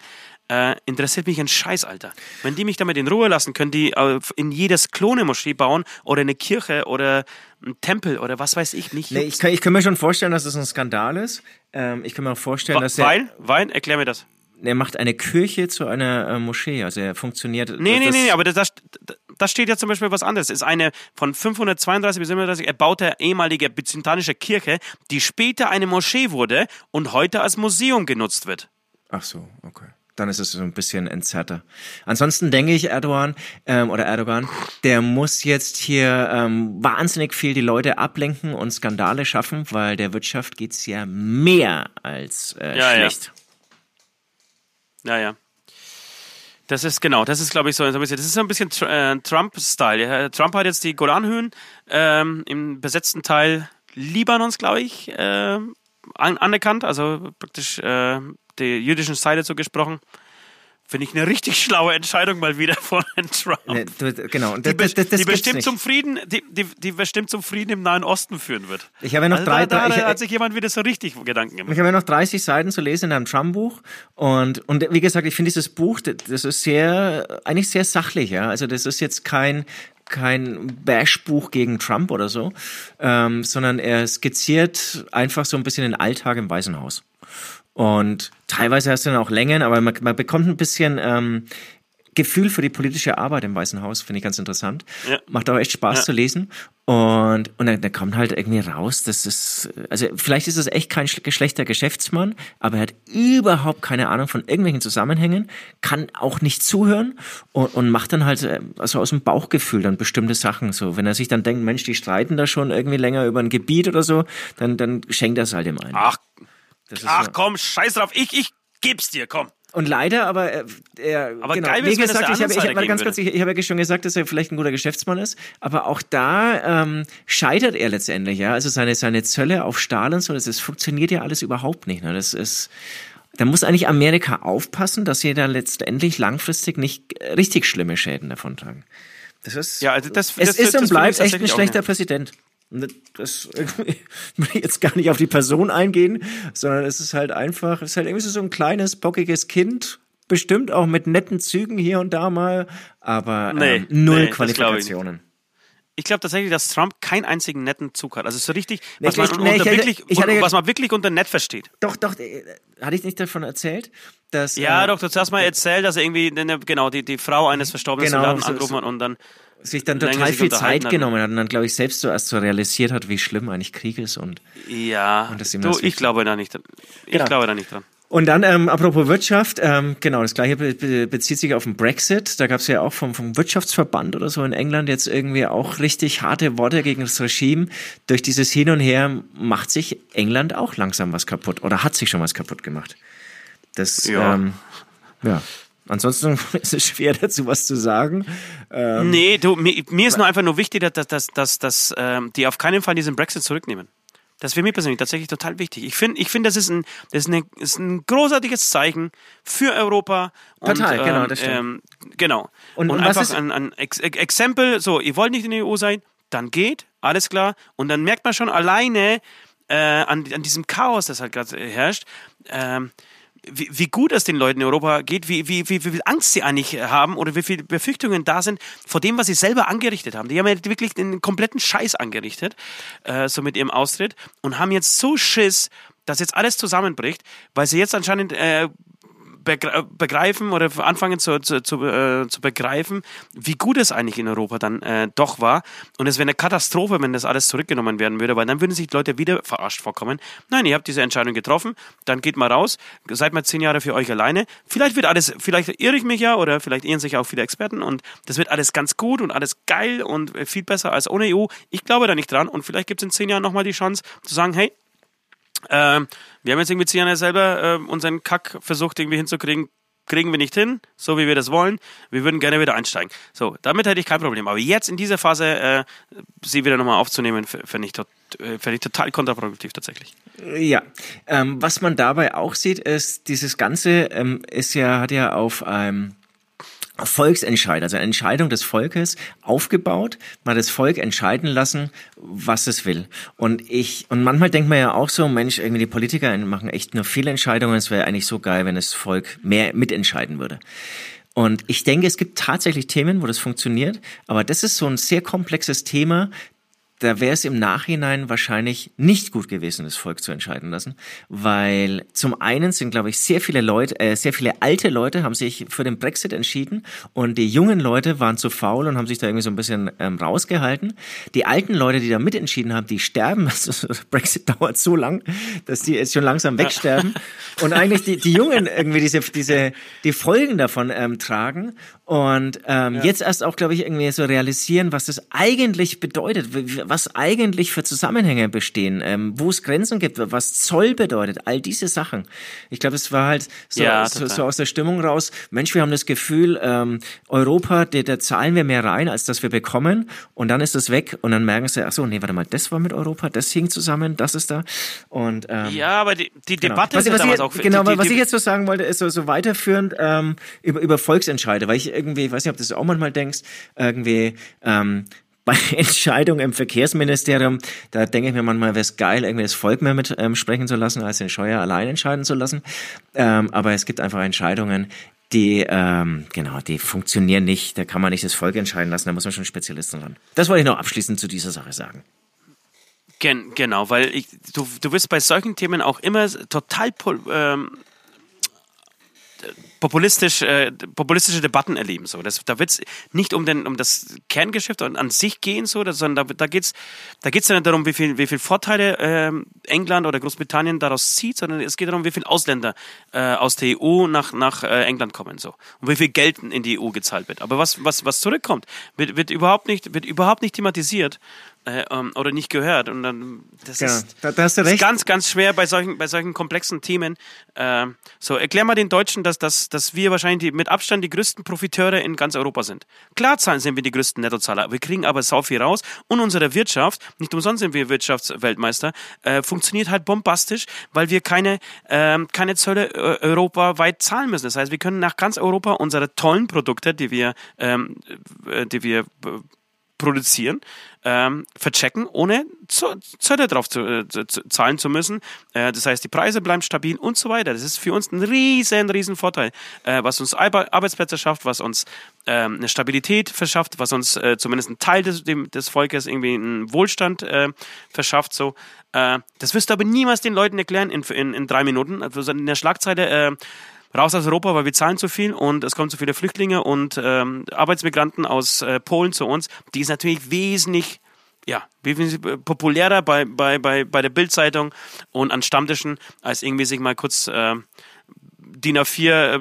Äh, interessiert mich ein Scheiß, Alter. Wenn die mich damit in Ruhe lassen, können die äh, in jedes Klone Moschee bauen oder eine Kirche oder ein Tempel oder was weiß ich nicht. Nee, ich, kann, ich kann mir schon vorstellen, dass das ein Skandal ist. Ähm, ich kann mir auch vorstellen, dass er, Weil? Weil? Erklär mir das. er macht eine Kirche zu einer äh, Moschee. Also er funktioniert. Nee, nee, das, nee, nee, aber da, da, da steht ja zum Beispiel was anderes. Es ist eine von 532 bis 37 erbaute ehemalige byzantinische Kirche, die später eine Moschee wurde und heute als Museum genutzt wird. Ach so, okay. Dann ist es so ein bisschen entzerrter. Ansonsten denke ich, Erdogan ähm, oder Erdogan, der muss jetzt hier ähm, wahnsinnig viel die Leute ablenken und Skandale schaffen, weil der Wirtschaft geht's ja mehr als äh, Ja, ja. schlecht. Ja, ja. Das ist genau, das ist glaube ich so, ein bisschen, das ist so ein bisschen äh, Trump-Style. Ja. Trump hat jetzt die Golanhöhen ähm, im besetzten Teil Libanons, glaube ich, äh, an, anerkannt, also praktisch äh, der jüdischen Seite zugesprochen. Finde ich eine richtig schlaue Entscheidung mal wieder von Herrn Trump. Ne, du, genau. Und die, das, das, das die bestimmt nicht. zum Frieden, die, die, die bestimmt zum Frieden im Nahen Osten führen wird. Ich habe ja noch Also drei, da, da, ich, hat sich jemand wieder so richtig Gedanken gemacht. Ich habe ja noch 30 Seiten zu lesen in einem Trump-Buch und, und wie gesagt, ich finde dieses Buch, das das ist sehr, eigentlich sehr sachlich, ja. Also das ist jetzt kein, kein Bash-Buch gegen Trump oder so, ähm, sondern er skizziert einfach so ein bisschen den Alltag im Weißen Haus. Und teilweise hast du dann auch Längen, aber man, man bekommt ein bisschen ähm, Gefühl für die politische Arbeit im Weißen Haus, finde ich ganz interessant. Ja. Macht auch echt Spaß Ja. zu lesen. Und, und dann, dann kommt halt irgendwie raus, das ist, also vielleicht ist es echt kein schl- geschlechter Geschäftsmann, aber er hat überhaupt keine Ahnung von irgendwelchen Zusammenhängen, kann auch nicht zuhören und, und macht dann halt also aus dem Bauchgefühl dann bestimmte Sachen so. Wenn er sich dann denkt, Mensch, die streiten da schon irgendwie länger über ein Gebiet oder so, dann, dann schenkt er es halt dem einen. Ach, ach komm, scheiß drauf, ich, ich geb's dir, komm. Und leider, aber er, er Aber genau, geil wie gesagt, ich habe, ich warte, ganz kurz, ich, ich habe ja schon gesagt, dass er vielleicht ein guter Geschäftsmann ist, aber auch da ähm, scheitert er letztendlich, ja. Also seine seine Zölle auf Stahl und so, das, das funktioniert ja alles überhaupt nicht. Ne? Das ist da muss eigentlich Amerika aufpassen, dass sie da letztendlich langfristig nicht äh, richtig schlimme Schäden davontragen. Das ist, Ja, also das- es das- ist das und bleibt echt ein schlechter. Präsident. Das (laughs) will ich jetzt gar nicht auf die Person eingehen, sondern es ist halt einfach, es ist halt irgendwie so ein kleines, bockiges Kind, bestimmt auch mit netten Zügen hier und da mal, aber Nee, ähm, null nee, Qualifikationen. Ich glaube tatsächlich, dass Trump keinen einzigen netten Zug hat. Also so richtig, was, Nee, man, ich- nee, unter ich hätte- wirklich, ich hatte- was man wirklich unter nett versteht. Doch, doch, äh, hatte ich nicht davon erzählt, dass Ja, äh, doch, du hast mal erzählt, dass er irgendwie, genau, die, die Frau eines verstorbenen Genau, Soldaten so- angerufen so- hat und dann sich dann total sich viel Zeit genommen hat und dann, glaube ich, selbst so erst so realisiert hat, wie schlimm eigentlich Krieg ist und Ja, Und dass ihm das ich wichtig- glaube da nicht dran. Ich Genau. glaube da nicht dran. Und dann, ähm, apropos Wirtschaft, ähm, genau, das gleiche be be bezieht sich auf den Brexit. Da gab es ja auch vom, vom Wirtschaftsverband oder so in England jetzt irgendwie auch richtig harte Worte gegen das Regime. Durch dieses Hin und Her macht sich England auch langsam was kaputt oder hat sich schon was kaputt gemacht. Das, Ja. ähm, ja. Ansonsten (laughs) ist es schwer dazu was zu sagen. Ähm, Nee, du, mir, mir ist nur einfach nur wichtig, dass, dass, dass, dass ähm, die auf keinen Fall diesen Brexit zurücknehmen. Das wäre mir persönlich tatsächlich total wichtig. Ich finde, ich finde, das ist ein, das ist, eine, ist ein großartiges Zeichen für Europa. Und, Total, genau, ähm, das stimmt. Ähm, genau. Und- Und, und einfach ist- ein, ein Ex Ex- Exempel, so, ihr wollt nicht in der EU sein, dann geht, alles klar. Und dann merkt man schon alleine äh, an, an diesem Chaos, das halt gerade herrscht, ähm, wie, wie gut es den Leuten in Europa geht, wie, wie, wie, wie viel Angst sie eigentlich haben oder wie viele Befürchtungen da sind vor dem, was sie selber angerichtet haben. Die haben ja wirklich den kompletten Scheiß angerichtet, äh, so mit ihrem Austritt und haben jetzt so Schiss, dass jetzt alles zusammenbricht, weil sie jetzt anscheinend äh, begreifen oder anfangen zu, zu, zu, äh, zu begreifen, wie gut es eigentlich in Europa dann äh, doch war. Und es wäre eine Katastrophe, wenn das alles zurückgenommen werden würde, weil dann würden sich die Leute wieder verarscht vorkommen. Nein, ihr habt diese Entscheidung getroffen, dann geht mal raus, seid mal zehn Jahre für euch alleine. Vielleicht wird alles, vielleicht irre ich mich ja oder vielleicht irren sich auch viele Experten und das wird alles ganz gut und alles geil und äh, viel besser als ohne EU. Ich glaube da nicht dran und vielleicht gibt es in zehn Jahren nochmal die Chance zu sagen, hey, ähm, wir haben jetzt irgendwie Jahre selber äh, unseren Kack versucht irgendwie hinzukriegen. Kriegen wir nicht hin, so wie wir das wollen. Wir würden gerne wieder einsteigen. So, damit hätte ich kein Problem. Aber jetzt in dieser Phase, äh, sie wieder nochmal aufzunehmen, f- fände ich, äh, fänd ich total kontraproduktiv tatsächlich. Ja, ähm, was man dabei auch sieht, ist, dieses Ganze ähm, ist ja, hat ja auf, ähm, Volksentscheid, also eine Entscheidung des Volkes aufgebaut, mal das Volk entscheiden lassen, was es will. Und ich, und manchmal denkt man ja auch so, Mensch, irgendwie die Politiker machen echt nur viele Entscheidungen, es wäre eigentlich so geil, wenn das Volk mehr mitentscheiden würde. Und ich denke, es gibt tatsächlich Themen, wo das funktioniert, aber das ist so ein sehr komplexes Thema, da wäre es im Nachhinein wahrscheinlich nicht gut gewesen, das Volk zu entscheiden lassen, weil zum einen sind, glaube ich, sehr viele Leute, äh, sehr viele alte Leute haben sich für den Brexit entschieden und die jungen Leute waren zu faul und haben sich da irgendwie so ein bisschen ähm, rausgehalten. Die alten Leute, die da mitentschieden haben, die sterben. (laughs) Also, Brexit dauert so lang, dass die jetzt schon langsam wegsterben und eigentlich die, die Jungen irgendwie diese diese die Folgen davon ähm, tragen und ähm, ja. jetzt erst auch, glaube ich, irgendwie so realisieren, was das eigentlich bedeutet, was eigentlich für Zusammenhänge bestehen, ähm, wo es Grenzen gibt, was Zoll bedeutet, all diese Sachen. Ich glaube, es war halt so, ja, so, so, aus der Stimmung raus, Mensch, wir haben das Gefühl, ähm, Europa, da, da zahlen wir mehr rein, als dass wir bekommen und dann ist das weg und dann merken sie, ach so, nee, warte mal, das war mit Europa, das hing zusammen, das ist da und ähm, Ja, aber die, die genau. Debatte was, ist was ich, auch... Genau, die, die, was ich jetzt so sagen wollte, ist so, so weiterführend ähm, über, über Volksentscheide, weil ich irgendwie, ich weiß nicht, ob du das auch manchmal denkst, irgendwie ähm, bei (laughs) Entscheidungen im Verkehrsministerium, da denke ich mir manchmal, wäre es geil, irgendwie das Volk mehr mit ähm, sprechen zu lassen, als den Scheuer allein entscheiden zu lassen. Ähm, aber es gibt einfach Entscheidungen, die, ähm, genau, die funktionieren nicht. Da kann man nicht das Volk entscheiden lassen, da muss man schon Spezialisten ran. Das wollte ich noch abschließend zu dieser Sache sagen. Gen genau, weil ich, du, du wirst bei solchen Themen auch immer total ähm, populistisch, äh, populistische Debatten erleben. So. Das, da wird es nicht um, den, um das Kerngeschäft an sich gehen, so, sondern da, da geht es da geht's nicht darum, wie viel, wie viel Vorteile äh, England oder Großbritannien daraus zieht, sondern es geht darum, wie viele Ausländer äh, aus der EU nach, nach äh, England kommen. So. Und wie viel Geld in die EU gezahlt wird. Aber was, was, was zurückkommt, wird, wird, überhaupt nicht, wird überhaupt nicht thematisiert äh, ähm, oder nicht gehört. Und dann, das ja, ist, da, da hast du recht. ist ganz, ganz schwer bei solchen, bei solchen komplexen Themen. Äh, so, erklär mal den Deutschen, dass, dass, dass wir wahrscheinlich die, mit Abstand die größten Profiteure in ganz Europa sind. Klar zahlen sind wir die größten Nettozahler, wir kriegen aber sau viel raus und unsere Wirtschaft, nicht umsonst sind wir Wirtschaftsweltmeister, äh, funktioniert halt bombastisch, weil wir keine, äh, keine Zölle äh, europaweit zahlen müssen. Das heißt, wir können nach ganz Europa unsere tollen Produkte, die wir, ähm, äh, die wir produzieren, ähm, verchecken, ohne Zölle drauf zu, äh, zu, zahlen zu müssen. Äh, das heißt, die Preise bleiben stabil und so weiter. Das ist für uns ein riesen, riesen Vorteil, äh, was uns Arbeitsplätze schafft, was uns ähm, eine Stabilität verschafft, was uns äh, zumindest ein Teil des, dem, des Volkes irgendwie einen Wohlstand äh, verschafft. So, äh, das wirst du aber niemals den Leuten erklären in, in, in drei Minuten. Also in der Schlagzeile raus aus Europa, weil wir zahlen zu viel und es kommen zu viele Flüchtlinge und ähm, Arbeitsmigranten aus äh, Polen zu uns. Die ist natürlich wesentlich ja, wesentlich populärer bei, bei, bei, bei der Bildzeitung und an Stammtischen, als irgendwie sich mal kurz äh, DIN A4 äh,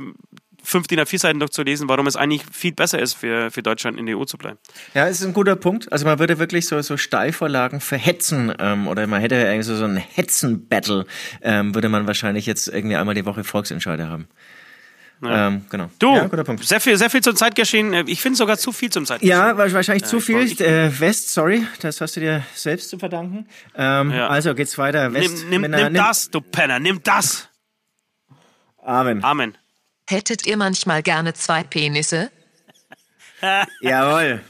fünf DIN A4-Seiten durchzulesen, warum es eigentlich viel besser ist, für, für Deutschland in der EU zu bleiben. Ja, ist ein guter Punkt. Also man würde wirklich so, so Steilvorlagen verhetzen ähm, oder man hätte irgendwie so, so ein Hetzen-Battle, ähm, würde man wahrscheinlich jetzt irgendwie einmal die Woche Volksentscheide haben. Ja. Ähm, genau. Du, ja, guter Punkt. sehr viel, sehr viel zum Zeitgeschehen. Ich finde sogar zu viel zum Zeitgeschehen. Ja, wahrscheinlich zu viel. Ich, äh, West, sorry, das hast du dir selbst zu verdanken. Ähm, ja. Also geht's weiter. West, nimm, nimm, nimm das, du Penner, nimm das. Amen. Amen. Hättet ihr manchmal gerne zwei Penisse? (laughs) Jawohl.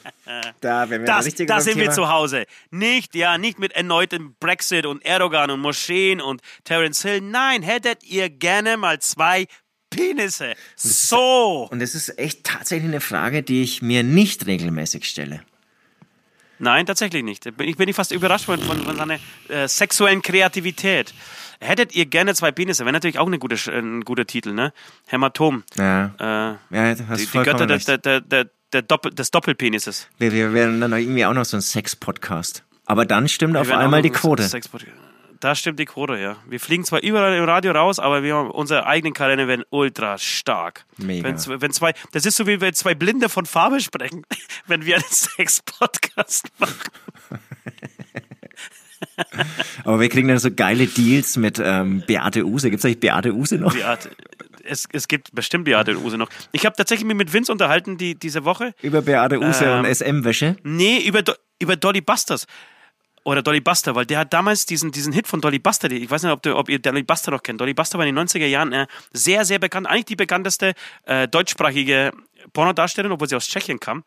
Da, wenn wir das, richtig da sind Thema. wir zu Hause. Nicht, ja, nicht mit erneutem Brexit und Erdogan und Moscheen und Terence Hill. Nein, hättet ihr gerne mal zwei Penisse. So. und es ist echt tatsächlich eine Frage, die ich mir nicht regelmäßig stelle. Nein, tatsächlich nicht. Ich bin fast überrascht von, von, von seiner äh, sexuellen Kreativität. Hättet ihr gerne zwei Penisse? Wäre natürlich auch eine gute, ein guter Titel, ne? Hämatom. Ja. Äh, ja, hast die, die Götter der, der, der, der Doppel, des Doppelpenises. Wir, wir werden dann irgendwie auch noch so ein Sex-Podcast. Aber dann stimmt wir auf einmal die Quote. Da stimmt die Quote, ja. Wir fliegen zwar überall im Radio raus, aber wir haben unsere eigenen Kalender werden ultra stark. Mega. Wenn, wenn zwei, das ist so wie wenn zwei Blinde von Farbe sprechen, (laughs) wenn wir einen Sex-Podcast machen. (laughs) Aber wir kriegen dann so geile Deals mit ähm, Beate Use. Gibt es eigentlich Beate Use noch? Beate, es, es gibt bestimmt Beate Use noch. Ich habe tatsächlich mich mit Vince unterhalten die, diese Woche. Über Beate Use ähm, und SM-Wäsche? Nee, über, über Dolly Busters. Oder Dolly Buster, weil der hat damals diesen, diesen Hit von Dolly Buster, ich weiß nicht, ob, du, ob ihr Dolly Buster noch kennt. Dolly Buster war in den 90er Jahren äh, sehr, sehr bekannt, eigentlich die bekannteste äh, deutschsprachige Pornodarstellerin, obwohl sie aus Tschechien kam.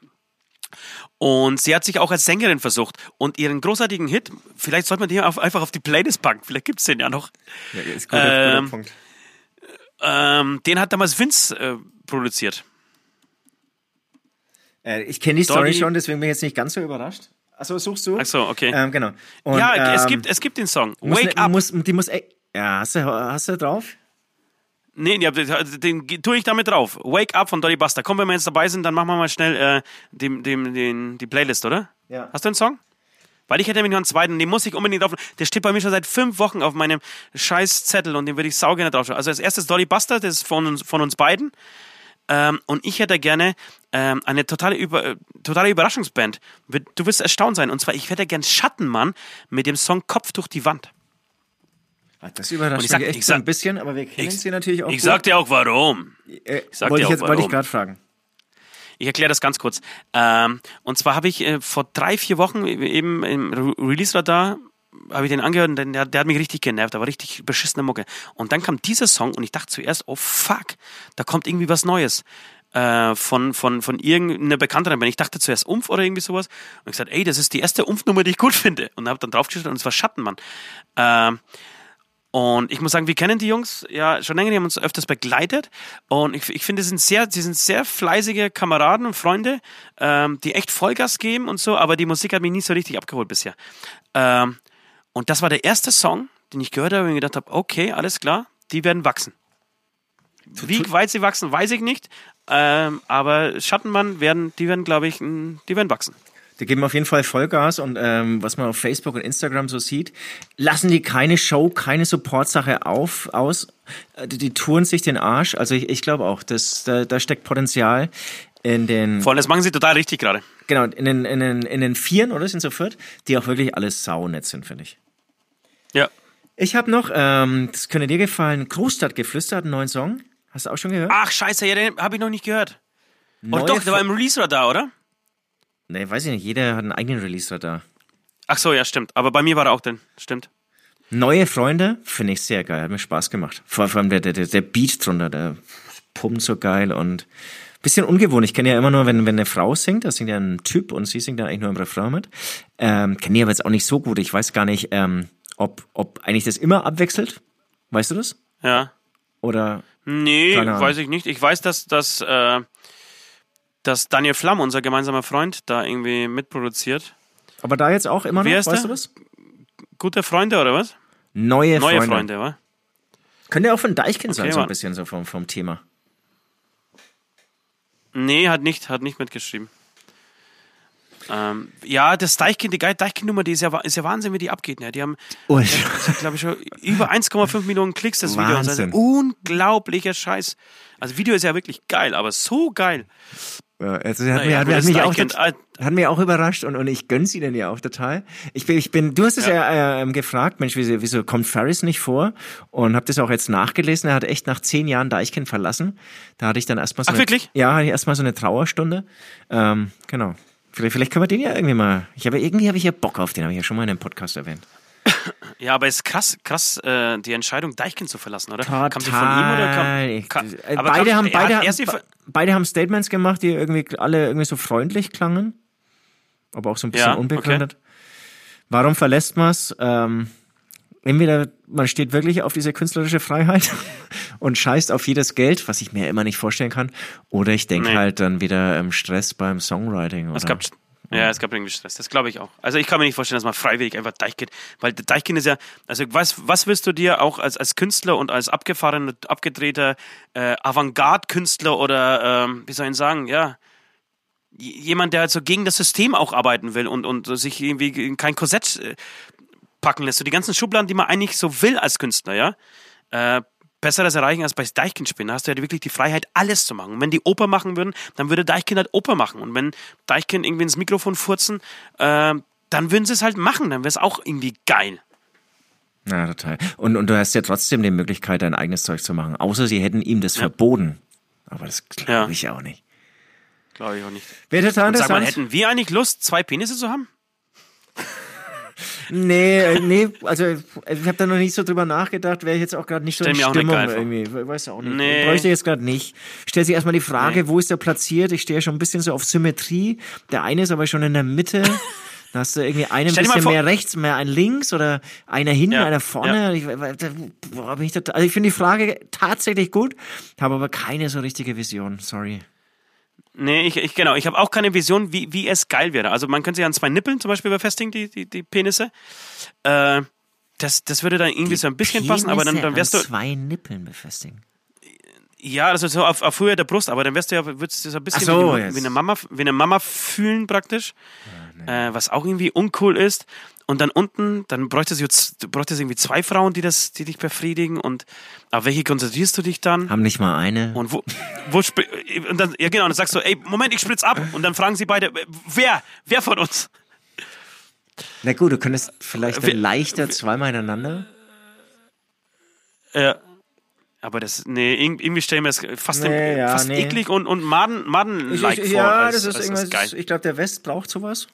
Und sie hat sich auch als Sängerin versucht. Und ihren großartigen Hit, vielleicht sollte man den auf, einfach auf die Playlist packen, vielleicht gibt's den ja noch. Ja, ist guter, Ähm, Punkt. Ähm, den hat damals Vince äh, produziert. Äh, ich kenne die Story Dolly- schon, deswegen bin ich jetzt nicht ganz so überrascht. Achso, suchst du? Ach so, okay. Ähm, genau. Und, ja, es, ähm, gibt, es gibt den Song. muss Wake ne, Up. Muss, die muss, ja, hast du, hast du drauf? Nee, ja, den tue ich damit drauf. Wake Up von Dolly Buster. Komm, wenn wir jetzt dabei sind, dann machen wir mal schnell äh, dem, dem, den, die Playlist, oder? Ja. Hast du einen Song? Weil ich hätte nämlich noch einen zweiten, den muss ich unbedingt drauf. Der steht bei mir schon seit fünf Wochen auf meinem scheiß Zettel und den würde ich saugerne drauf Also als erstes Dolly Buster, das ist von uns, von uns beiden. Ähm, und ich hätte gerne ähm, eine totale, Über äh, totale Überraschungsband. Du wirst erstaunt sein. Und zwar, ich hätte gern Schattenmann mit dem Song Kopf durch die Wand. Das überrascht ich sag- mich echt ich so ein sag- bisschen, aber wir kennen Ich- sie natürlich auch Ich gut. sag dir auch warum. äh, sag wollte dir ich, jetzt, auch wollte ich warum. gerade fragen. Ich erkläre das ganz kurz. Ähm, und zwar habe ich äh, vor drei, vier Wochen eben im Re Release-Radar habe ich den angehört und der, der hat mich richtig genervt, war richtig beschissene Mucke. Und dann kam dieser Song und ich dachte zuerst, oh fuck, da kommt irgendwie was Neues. Äh, von, von, von irgendeiner bekannteren Band. Ich dachte zuerst Umf oder irgendwie sowas. Und ich gesagt, ey, das ist die erste Umf-Nummer, die ich gut (laughs) finde. Und habe dann draufgestellt und es war Schattenmann. Ähm, und ich muss sagen, wir kennen die Jungs ja schon länger, die haben uns öfters begleitet. Und ich, ich finde, sie sind sehr, sie sind sehr fleißige Kameraden und Freunde, ähm, die echt Vollgas geben und so, aber die Musik hat mich nie so richtig abgeholt bisher. Ähm, und das war der erste Song, den ich gehört habe und gedacht habe, okay, alles klar, die werden wachsen. Wie weit sie wachsen, weiß ich nicht. Ähm, aber Schattenmann werden, die werden, glaube ich, die werden wachsen. Die geben auf jeden Fall Vollgas und ähm, was man auf Facebook und Instagram so sieht, lassen die keine Show, keine Support-Sache auf, aus. Äh, Die, die touren sich den Arsch. Also ich, ich glaube auch, dass, da, da steckt Potenzial in den, Vor allem, das machen sie total richtig gerade. genau, in den, in den, in den Vieren, oder sind so viert, die auch wirklich alles saunett sind, finde ich. Ja. Ich habe noch, ähm, das könnte dir gefallen, Großstadtgeflüster hat einen neuen Song. Hast du auch schon gehört? Ach, scheiße, ja, den habe ich noch nicht gehört. Oh, Neue doch, der war im Release-Radar, oder? Nee, weiß ich nicht, jeder hat einen eigenen Release da. Ach so, ja, stimmt. Aber bei mir war er auch drin. Stimmt. Neue Freunde finde ich sehr geil, hat mir Spaß gemacht. Vor allem der, der, der Beat drunter, der pumpt so geil und bisschen ungewohnt. Ich kenne ja immer nur, wenn, wenn eine Frau singt, da singt ja ein Typ und sie singt dann eigentlich nur im Refrain mit. Ähm, kenne ich aber jetzt auch nicht so gut. Ich weiß gar nicht, ähm, ob, ob eigentlich das immer abwechselt. Weißt du das? Ja. Oder Nee, weiß ich nicht. Ich weiß, dass, dass, äh, dass Daniel Flamm, unser gemeinsamer Freund, da irgendwie mitproduziert. aber da jetzt auch immer noch, Wer ist weißt der? du das? Gute Freunde, oder was? Neue, Neue Freunde. Freunde, wa? Könnte auch von Deichkind sein, Okay, so ein Mann. bisschen so vom, vom Thema. Nee, hat nicht, hat nicht mitgeschrieben. Ähm, ja, das Deichkind, die geile Deichkind-Nummer, die ist ja, ist ja Wahnsinn, wie die abgeht. Ne? Die haben, Oh, glaube ich, schon über 1,5 Millionen Klicks, das Video. Das ist Wahnsinn. unglaublicher Scheiß. Also, Video ist ja wirklich geil, aber so geil. Ja, also hat, Naja, mir, hat, mich auch, hat überrascht und, und ich gönn's ihnen ja auch total. Ich bin, ich bin, du hast es ja, ähm, gefragt, Mensch, wieso, wieso kommt Ferris nicht vor? Und habe das auch jetzt nachgelesen. Er hat echt nach zehn Jahren Deichkind verlassen. Da hatte ich dann erstmal so Ach, eine, wirklich? Ja, hatte ich erstmal so eine Trauerstunde. Ähm, genau. Vielleicht, vielleicht können wir den ja irgendwie mal. Ich habe irgendwie habe ich ja Bock auf den, habe ich ja schon mal in einem Podcast erwähnt. Ja, aber es ist krass, krass, äh, die Entscheidung, Deichkind zu verlassen, oder? Total. Kam die von ihm oder kam, Ich- kam aber beide kam, haben, beide, beide Statements gemacht, die irgendwie alle irgendwie so freundlich klangen, aber auch so ein bisschen Ja, unbegründet. Warum verlässt man es? Ähm, entweder man steht wirklich auf diese künstlerische Freiheit (laughs) und scheißt auf jedes Geld, was ich mir immer nicht vorstellen kann, oder ich denke Nee. halt dann wieder ähm, Stress beim Songwriting. Oder? Es gab, ja, es gab irgendwie Stress. Das glaube ich auch. Also ich kann mir nicht vorstellen, dass man freiwillig einfach Deichkind, weil der Deichkind ist ja, also was, was willst du dir auch als, als Künstler und als abgefahrener, abgedrehter äh, Avantgarde-Künstler oder, ähm, wie soll ich sagen, ja, jemand, der halt so gegen das System auch arbeiten will und, und sich irgendwie in kein Korsett äh, packen lässt. So die ganzen Schubladen, die man eigentlich so will als Künstler, ja. Äh, Besseres erreichen als bei Deichkind spielen. Da hast du ja wirklich die Freiheit, alles zu machen. Und wenn die Oper machen würden, dann würde Deichkind halt Oper machen. Und wenn Deichkind irgendwie ins Mikrofon furzen, äh, dann würden sie es halt machen. Dann wäre es auch irgendwie geil. Ja, total. Und, und du hast ja trotzdem die Möglichkeit, dein eigenes Zeug zu machen, außer sie hätten ihm das verboten. Aber das glaube Ja. ich auch nicht. Glaube ich auch nicht. Wäre total Und sag mal, interessant. hätten wir eigentlich Lust, zwei Penisse zu haben? Nee, nee, also ich habe da noch nicht so drüber nachgedacht, wäre ich jetzt auch gerade nicht so Stell in Stimmung irgendwie. Weiß auch nicht. Nee. Bräuchte ich jetzt gerade nicht. Stellt sich erstmal die Frage, Nee. wo ist der platziert? Ich stehe schon ein bisschen so auf Symmetrie. Der eine ist aber schon in der Mitte. (laughs) Da hast du irgendwie einen ein Stell bisschen mehr rechts, mehr ein links oder einer hinten, Ja, einer vorne. Bin ich also ich finde die Frage tatsächlich gut, habe aber keine so richtige Vision. Sorry. Nee, ich, ich genau. Ich habe auch keine Vision, wie, wie es geil wäre. Also man könnte sie an zwei Nippeln zum Beispiel befestigen, die, die, die Penisse. Äh, das, das würde dann irgendwie so ein bisschen passen, aber dann, Penisse dann wärst du. zwei Nippeln befestigen. Ja, also so auf, auf Höhe der Brust, aber dann wärst du ja, würdest du so ein bisschen so, wie, jetzt. wie, eine Mama, wie eine Mama fühlen praktisch. äh, was auch irgendwie uncool ist. Und dann unten, dann bräuchtest du, jetzt, du bräuchtest irgendwie zwei Frauen, die das, die dich befriedigen. Und auf welche konzentrierst du dich dann? Haben nicht mal eine. Und wo, wo und dann, ja genau, und dann sagst du, ey, Moment, ich spritz ab. Und dann fragen sie beide, wer, wer von uns? Na gut, du könntest vielleicht dann leichter zweimal ineinander. Äh, aber das, nee, irg- irgendwie stellen wir es fast, Nee, im, ja, fast nee. eklig und, und Maden, Maden-like vor. ja, als, das ist irgendwas. Ich glaube, der West braucht sowas.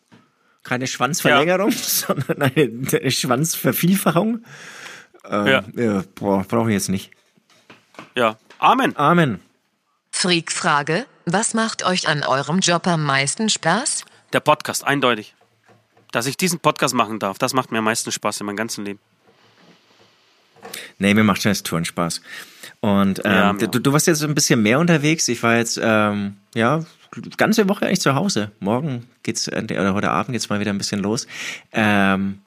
Keine Schwanzverlängerung, (laughs) sondern eine, eine Schwanzvervielfachung. Ähm, Ja. ja boah, brauche ich jetzt nicht. Ja, Amen. Amen. Freak-Frage, was macht euch an eurem Job am meisten Spaß? Der Podcast, eindeutig. Dass ich diesen Podcast machen darf, das macht mir am meisten Spaß in meinem ganzen Leben. Nee, mir macht schon das Touren Spaß. Und ähm, Ja, du, du warst jetzt ein bisschen mehr unterwegs. Ich war jetzt, ähm, ja, ganze Woche eigentlich zu Hause. Morgen geht's, äh, oder heute Abend geht's mal wieder ein bisschen los. Ähm,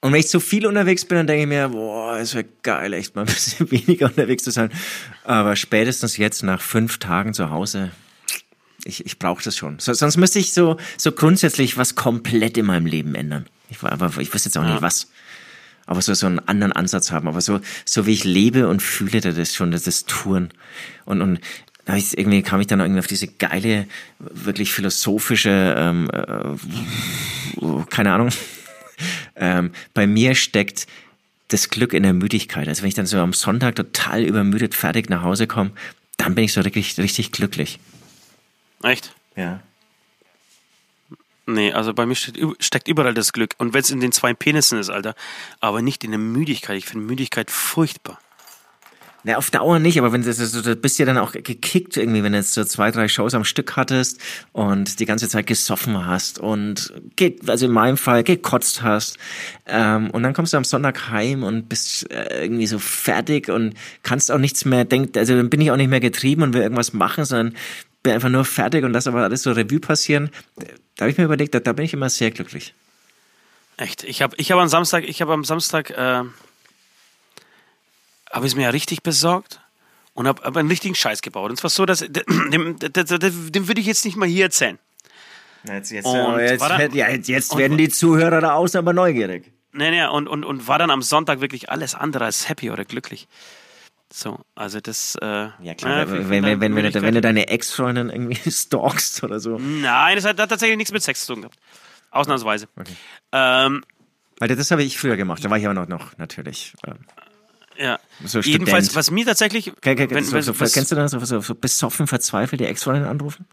und wenn ich zu viel unterwegs bin, dann denke ich mir, boah, es wäre geil, echt mal ein bisschen (laughs) weniger unterwegs zu sein. Aber spätestens jetzt nach fünf Tagen zu Hause, ich, ich brauche das schon. So, sonst müsste ich so, so grundsätzlich was komplett in meinem Leben ändern. Ich, aber ich wüsste jetzt auch nicht was. Aber so, so einen anderen Ansatz haben. Aber so, so wie ich lebe und fühle, das ist schon das ist Touren. Und, und da ich, irgendwie kam ich dann irgendwie auf diese geile, wirklich philosophische, ähm, äh, keine Ahnung. (laughs) ähm, bei mir steckt das Glück in der Müdigkeit. Also wenn ich dann so am Sonntag total übermüdet fertig nach Hause komme, dann bin ich so richtig, richtig glücklich. Echt? Ja. Nee, also bei mir steckt, üb- steckt überall das Glück. Und wenn es in den zwei Penissen ist, Alter. Aber nicht in der Müdigkeit. Ich finde Müdigkeit furchtbar. Na, auf Dauer nicht, aber wenn du, du, bist ja dann auch gekickt irgendwie, wenn du jetzt so zwei, drei Shows am Stück hattest und die ganze Zeit gesoffen hast und, also in meinem Fall, gekotzt hast. Ähm, und dann kommst du am Sonntag heim und bist äh, irgendwie so fertig und kannst auch nichts mehr denken, also dann bin ich auch nicht mehr getrieben und will irgendwas machen, sondern bin einfach nur fertig und lass aber alles so Revue passieren. Da habe ich mir überlegt, da, da bin ich immer sehr glücklich. Echt. Ich habe ich hab am Samstag, ich habe am Samstag, äh, habe ich es mir ja richtig besorgt und habe hab einen richtigen Scheiß gebaut. Und zwar so, dass, (clears throat) dem, dem, dem, würde ich jetzt nicht mal hier erzählen. Jetzt, jetzt, Und jetzt, dann- jetzt und- werden die Zuhörer da außen aber neugierig. Nee, nee, und, und, und war dann am Sonntag wirklich alles andere als happy oder glücklich. So, also das. Äh, Ja klar, äh, wenn, wenn, wenn, wenn, du, wenn du deine Ex-Freundin irgendwie (laughs) stalkst oder so. Nein, das hat, hat tatsächlich nichts mit Sex zu tun gehabt. Ausnahmsweise. Ähm, Alter, das habe ich früher gemacht. Da war ich aber noch, noch natürlich. Ähm, ja. So Jedenfalls, was mir tatsächlich. ke- wenn, so, so, was, kennst du das? So, so, so besoffen, verzweifelt die Ex-Freundin anrufen?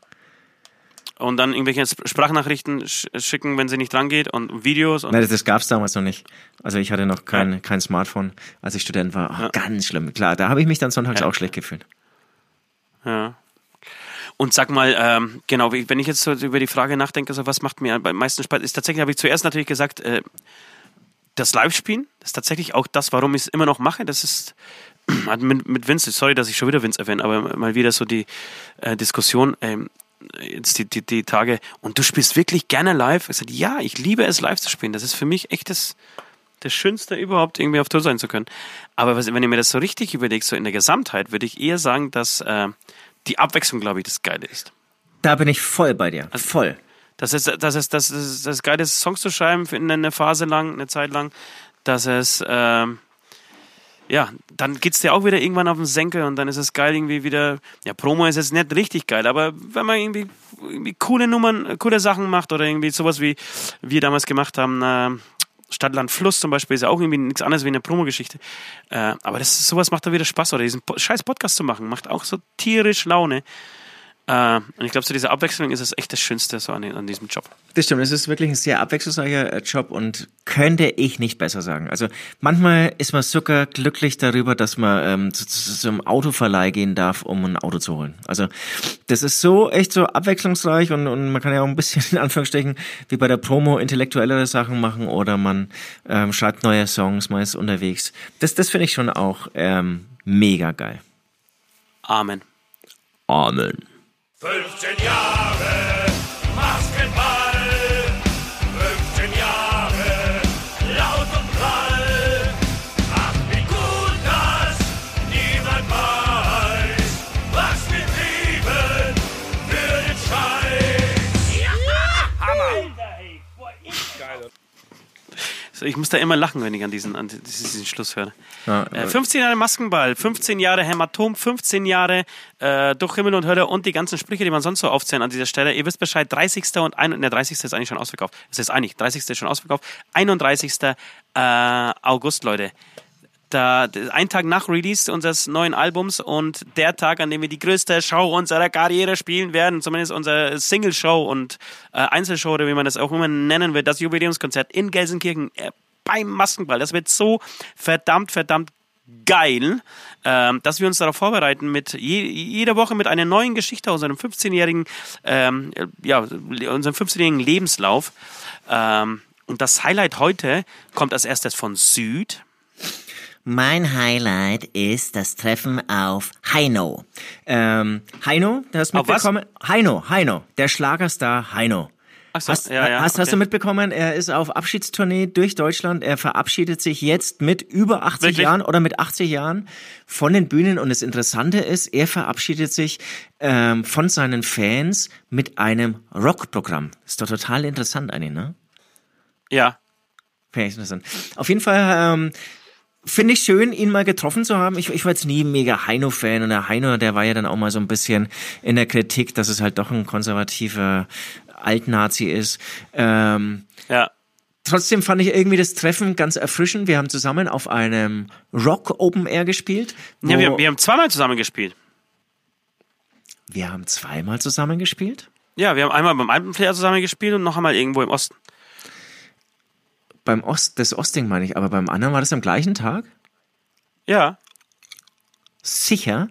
und dann irgendwelche Sp- Sprachnachrichten sch schicken, wenn sie nicht drangeht und Videos und Nein, das, das gab's damals noch nicht. Also ich hatte noch kein, kein Smartphone, als ich Student war. Oh, Ganz schlimm. Klar, da habe ich mich dann sonntags Ja. auch schlecht gefühlt. Ja. Und sag mal, ähm, genau, wenn ich jetzt so über die Frage nachdenke, so was macht mir am meisten Spaß, ist tatsächlich, habe ich zuerst natürlich gesagt, äh, das Live-Spielen, das ist tatsächlich auch das, warum ich es immer noch mache. Das ist hat (clears throat) mit, mit Vince, sorry, dass ich schon wieder Vince erwähne, aber mal wieder so die äh, Diskussion, ähm, jetzt die, die, die Tage, und du spielst wirklich gerne live? Ich sage, ja, ich liebe es live zu spielen. Das ist für mich echt das, das Schönste überhaupt, irgendwie auf Tour sein zu können. Aber was, wenn ich mir das so richtig überlege, so in der Gesamtheit, würde ich eher sagen, dass äh, die Abwechslung, glaube ich, das Geile ist. Da bin ich voll bei dir. Also voll. Das ist, das ist, das ist, das Geile ist, Songs zu schreiben für eine Phase lang, eine Zeit lang. Dass es, ähm, ja, dann geht's dir auch wieder irgendwann auf den Senkel und dann ist es geil irgendwie wieder, ja, Promo ist jetzt nicht richtig geil, aber wenn man irgendwie, irgendwie coole Nummern, äh, coole Sachen macht oder irgendwie sowas wie wir damals gemacht haben, äh, Stadt, Land, Fluss zum Beispiel, ist ja auch irgendwie nichts anderes wie eine Promogeschichte. Äh, aber das, sowas macht da wieder Spaß oder diesen scheiß Podcast zu machen, macht auch so tierisch Laune. Äh, und ich glaube, so diese Abwechslung ist es echt das Schönste so an, an diesem Job. Das stimmt, es ist wirklich ein sehr abwechslungsreicher äh, Job und könnte ich nicht besser sagen. Also manchmal ist man sogar glücklich darüber, dass man ähm, zu, zu, zum Autoverleih gehen darf, um ein Auto zu holen. Also das ist so echt so abwechslungsreich und, und man kann ja auch ein bisschen (laughs) in Anführungsstrichen wie bei der Promo intellektuellere Sachen machen oder man ähm, schreibt neue Songs, man ist unterwegs. Das, das finde ich schon auch ähm, mega geil. Amen. Amen. 15 ich muss da immer lachen, wenn ich an diesen, an diesen Schluss höre. Ja, Äh, 15 Jahre Maskenball, 15 Jahre Hämatom, 15 Jahre äh, durch Himmel und Hölle und die ganzen Sprüche, die man sonst so aufzählen an dieser Stelle. Ihr wisst Bescheid, 30. und ein, ne, 30. ist eigentlich schon ausverkauft. Das ist eigentlich, 30. ist schon ausverkauft. 31. Äh, August, Leute. Da, ein Tag nach Release unseres neuen Albums und der Tag, an dem wir die größte Show unserer Karriere spielen werden, zumindest unsere Single-Show und äh, Einzelshow oder wie man das auch immer nennen will, das Jubiläumskonzert in Gelsenkirchen äh, beim Maskenball. Das wird so verdammt, verdammt geil, ähm, dass wir uns darauf vorbereiten, mit je, jeder Woche mit einer neuen Geschichte aus unserem 15-jährigen, ähm, ja, unserem 15-jährigen Lebenslauf. Ähm, und das Highlight heute kommt als erstes von Süd. Mein Highlight ist das Treffen auf Heino. Ähm, Heino, hast was? mitbekommen? Heino, Heino, der Schlagerstar Heino. So, Hast, ja, ja, hast, hast okay. du mitbekommen, er ist auf Abschiedstournee durch Deutschland. Er verabschiedet sich jetzt mit über 80 Wirklich? Jahren oder mit 80 Jahren von den Bühnen. Und das Interessante ist, er verabschiedet sich ähm, von seinen Fans mit einem Rockprogramm. Ist doch total interessant eigentlich, ne? Ja, Finde ich interessant. Auf jeden Fall ähm, finde ich schön, ihn mal getroffen zu haben. Ich, ich war jetzt nie mega Heino-Fan und der Heino, der war ja dann auch mal so ein bisschen in der Kritik, dass es halt doch ein konservativer Altnazi ist. Ähm, ja. trotzdem fand ich irgendwie das Treffen ganz erfrischend. Wir haben zusammen auf einem Rock Open Air gespielt. Ja wir, wir haben zweimal zusammen gespielt. wir haben zweimal zusammen gespielt. Ja, wir haben einmal beim Alpenflair zusammen gespielt und noch einmal irgendwo im Osten. Beim Ost, das Osting meine ich, aber beim anderen war das am gleichen Tag? Ja. Sicher?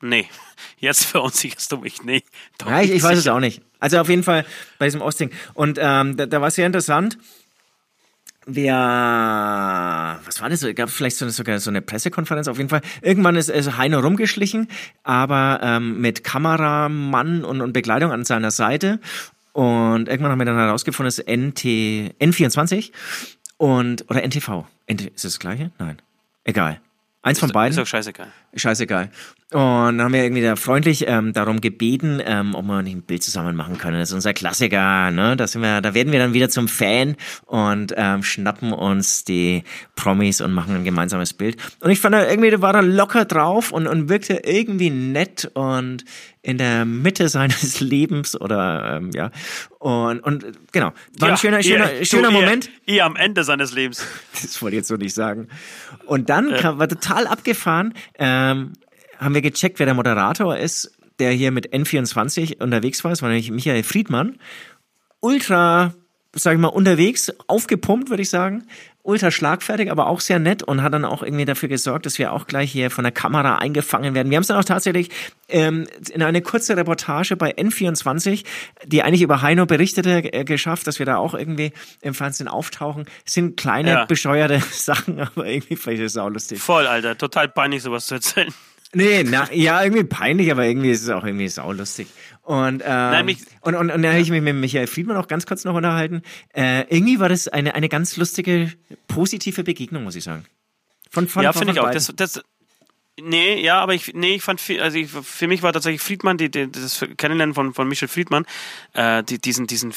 Nee. (laughs) Jetzt verunsicherst du mich. Nee. Doch Ja, ich, ich weiß es auch nicht. Also auf jeden Fall bei diesem Osting. Und ähm, da, da war es sehr interessant. Wir, was war das? Gab vielleicht so, sogar so eine Pressekonferenz? Auf jeden Fall. Irgendwann ist, ist Heino rumgeschlichen, aber ähm, mit Kameramann und, und Begleitung an seiner Seite. Und irgendwann haben wir dann herausgefunden, es ist NT, N24 und oder NTV. NT, ist das das gleiche? Nein. Egal. Eins von beiden. Ist doch scheißegal. Scheißegal. Und dann haben wir irgendwie da freundlich ähm, darum gebeten, ähm, ob wir nicht ein Bild zusammen machen können. Das ist unser Klassiker, ne? Da sind wir, da werden wir dann wieder zum Fan und ähm, schnappen uns die Promis und machen ein gemeinsames Bild. Und ich fand, er irgendwie, der war da locker drauf und, und wirkte irgendwie nett und in der Mitte seines (laughs) Lebens oder ähm, ja. Und, und genau. War ein schöner, schöner, ihr, schöner du, Moment. Ihr, ihr am Ende seines Lebens. (laughs) Das wollte ich jetzt so nicht sagen. Und dann kam, war total abgefahren, ähm, haben wir gecheckt, wer der Moderator ist, der hier mit N24 unterwegs war. Das war nämlich Michael Friedmann. Ultra, sag ich mal, unterwegs, aufgepumpt, würde ich sagen. Ultra schlagfertig, aber auch sehr nett und hat dann auch irgendwie dafür gesorgt, dass wir auch gleich hier von der Kamera eingefangen werden. Wir haben es dann auch tatsächlich ähm, in eine kurze Reportage bei N24, die eigentlich über Heino berichtete, äh, geschafft, dass wir da auch irgendwie im Fernsehen auftauchen. Es sind kleine, Ja. bescheuerte (laughs) Sachen, aber irgendwie fand ich das auch lustig. Voll, Alter. Total peinlich, sowas zu erzählen. Nee, na, ja, irgendwie peinlich, aber irgendwie ist es auch irgendwie saulustig. Und, ähm, mich- und, und, und da habe ich mich mit Michael Friedmann auch ganz kurz noch unterhalten. Äh, irgendwie war das eine, eine ganz lustige, positive Begegnung, muss ich sagen. Von, von, ja, finde ich auch. Das, das, nee, ja, aber ich, nee, ich fand, viel- also ich, für mich war tatsächlich Friedmann, die, die, das Kennenlernen von, von Michel Friedmann, äh, die, diesen, diesen,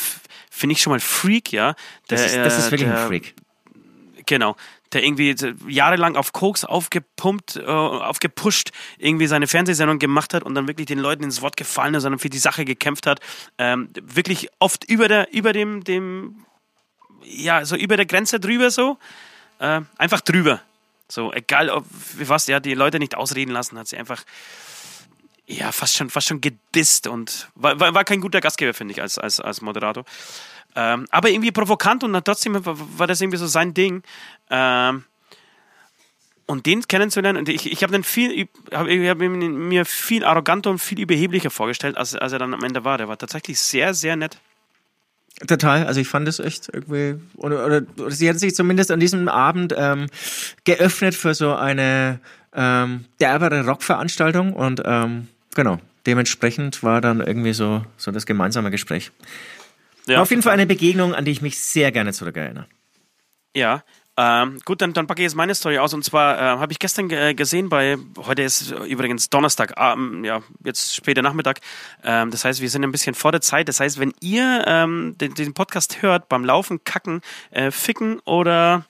finde ich schon mal Freak, ja. Der, das, ist, das ist äh, wirklich der, ein Freak. Genau. Der irgendwie jahrelang auf Koks aufgepumpt, äh, aufgepusht, irgendwie seine Fernsehsendung gemacht hat und dann wirklich den Leuten ins Wort gefallen ist, sondern für die Sache gekämpft hat. Ähm, wirklich oft über der, über dem, dem, ja, so über der Grenze drüber so. Äh, einfach drüber. So, egal ob was, ja, die Leute nicht ausreden lassen, hat sie einfach ja, fast schon, fast schon gedisst und war, war, war kein guter Gastgeber, finde ich, als, als, als Moderator. Ähm, aber irgendwie provokant und dann trotzdem war, das irgendwie so sein Ding. Ähm, und den kennenzulernen, und ich, ich habe hab, hab mir viel arroganter und viel überheblicher vorgestellt, als, als er dann am Ende war. Der war tatsächlich sehr, sehr nett. Total, also ich fand es echt irgendwie, oder, oder, oder sie hat sich zumindest an diesem Abend ähm, geöffnet für so eine ähm, derbere Rockveranstaltung und ähm, genau, dementsprechend war dann irgendwie so, so das gemeinsame Gespräch. Ja, auf jeden Fall eine Begegnung, an die ich mich sehr gerne zurückerinnere. Ja, ähm, gut, dann, dann packe ich jetzt meine Story aus. Und zwar äh, habe ich gestern äh, gesehen bei, heute ist übrigens Donnerstag, ähm, ja, jetzt später Nachmittag. Ähm, das heißt, wir sind ein bisschen vor der Zeit. Das heißt, wenn ihr ähm, den, den Podcast hört, beim Laufen, Kacken, äh, Ficken oder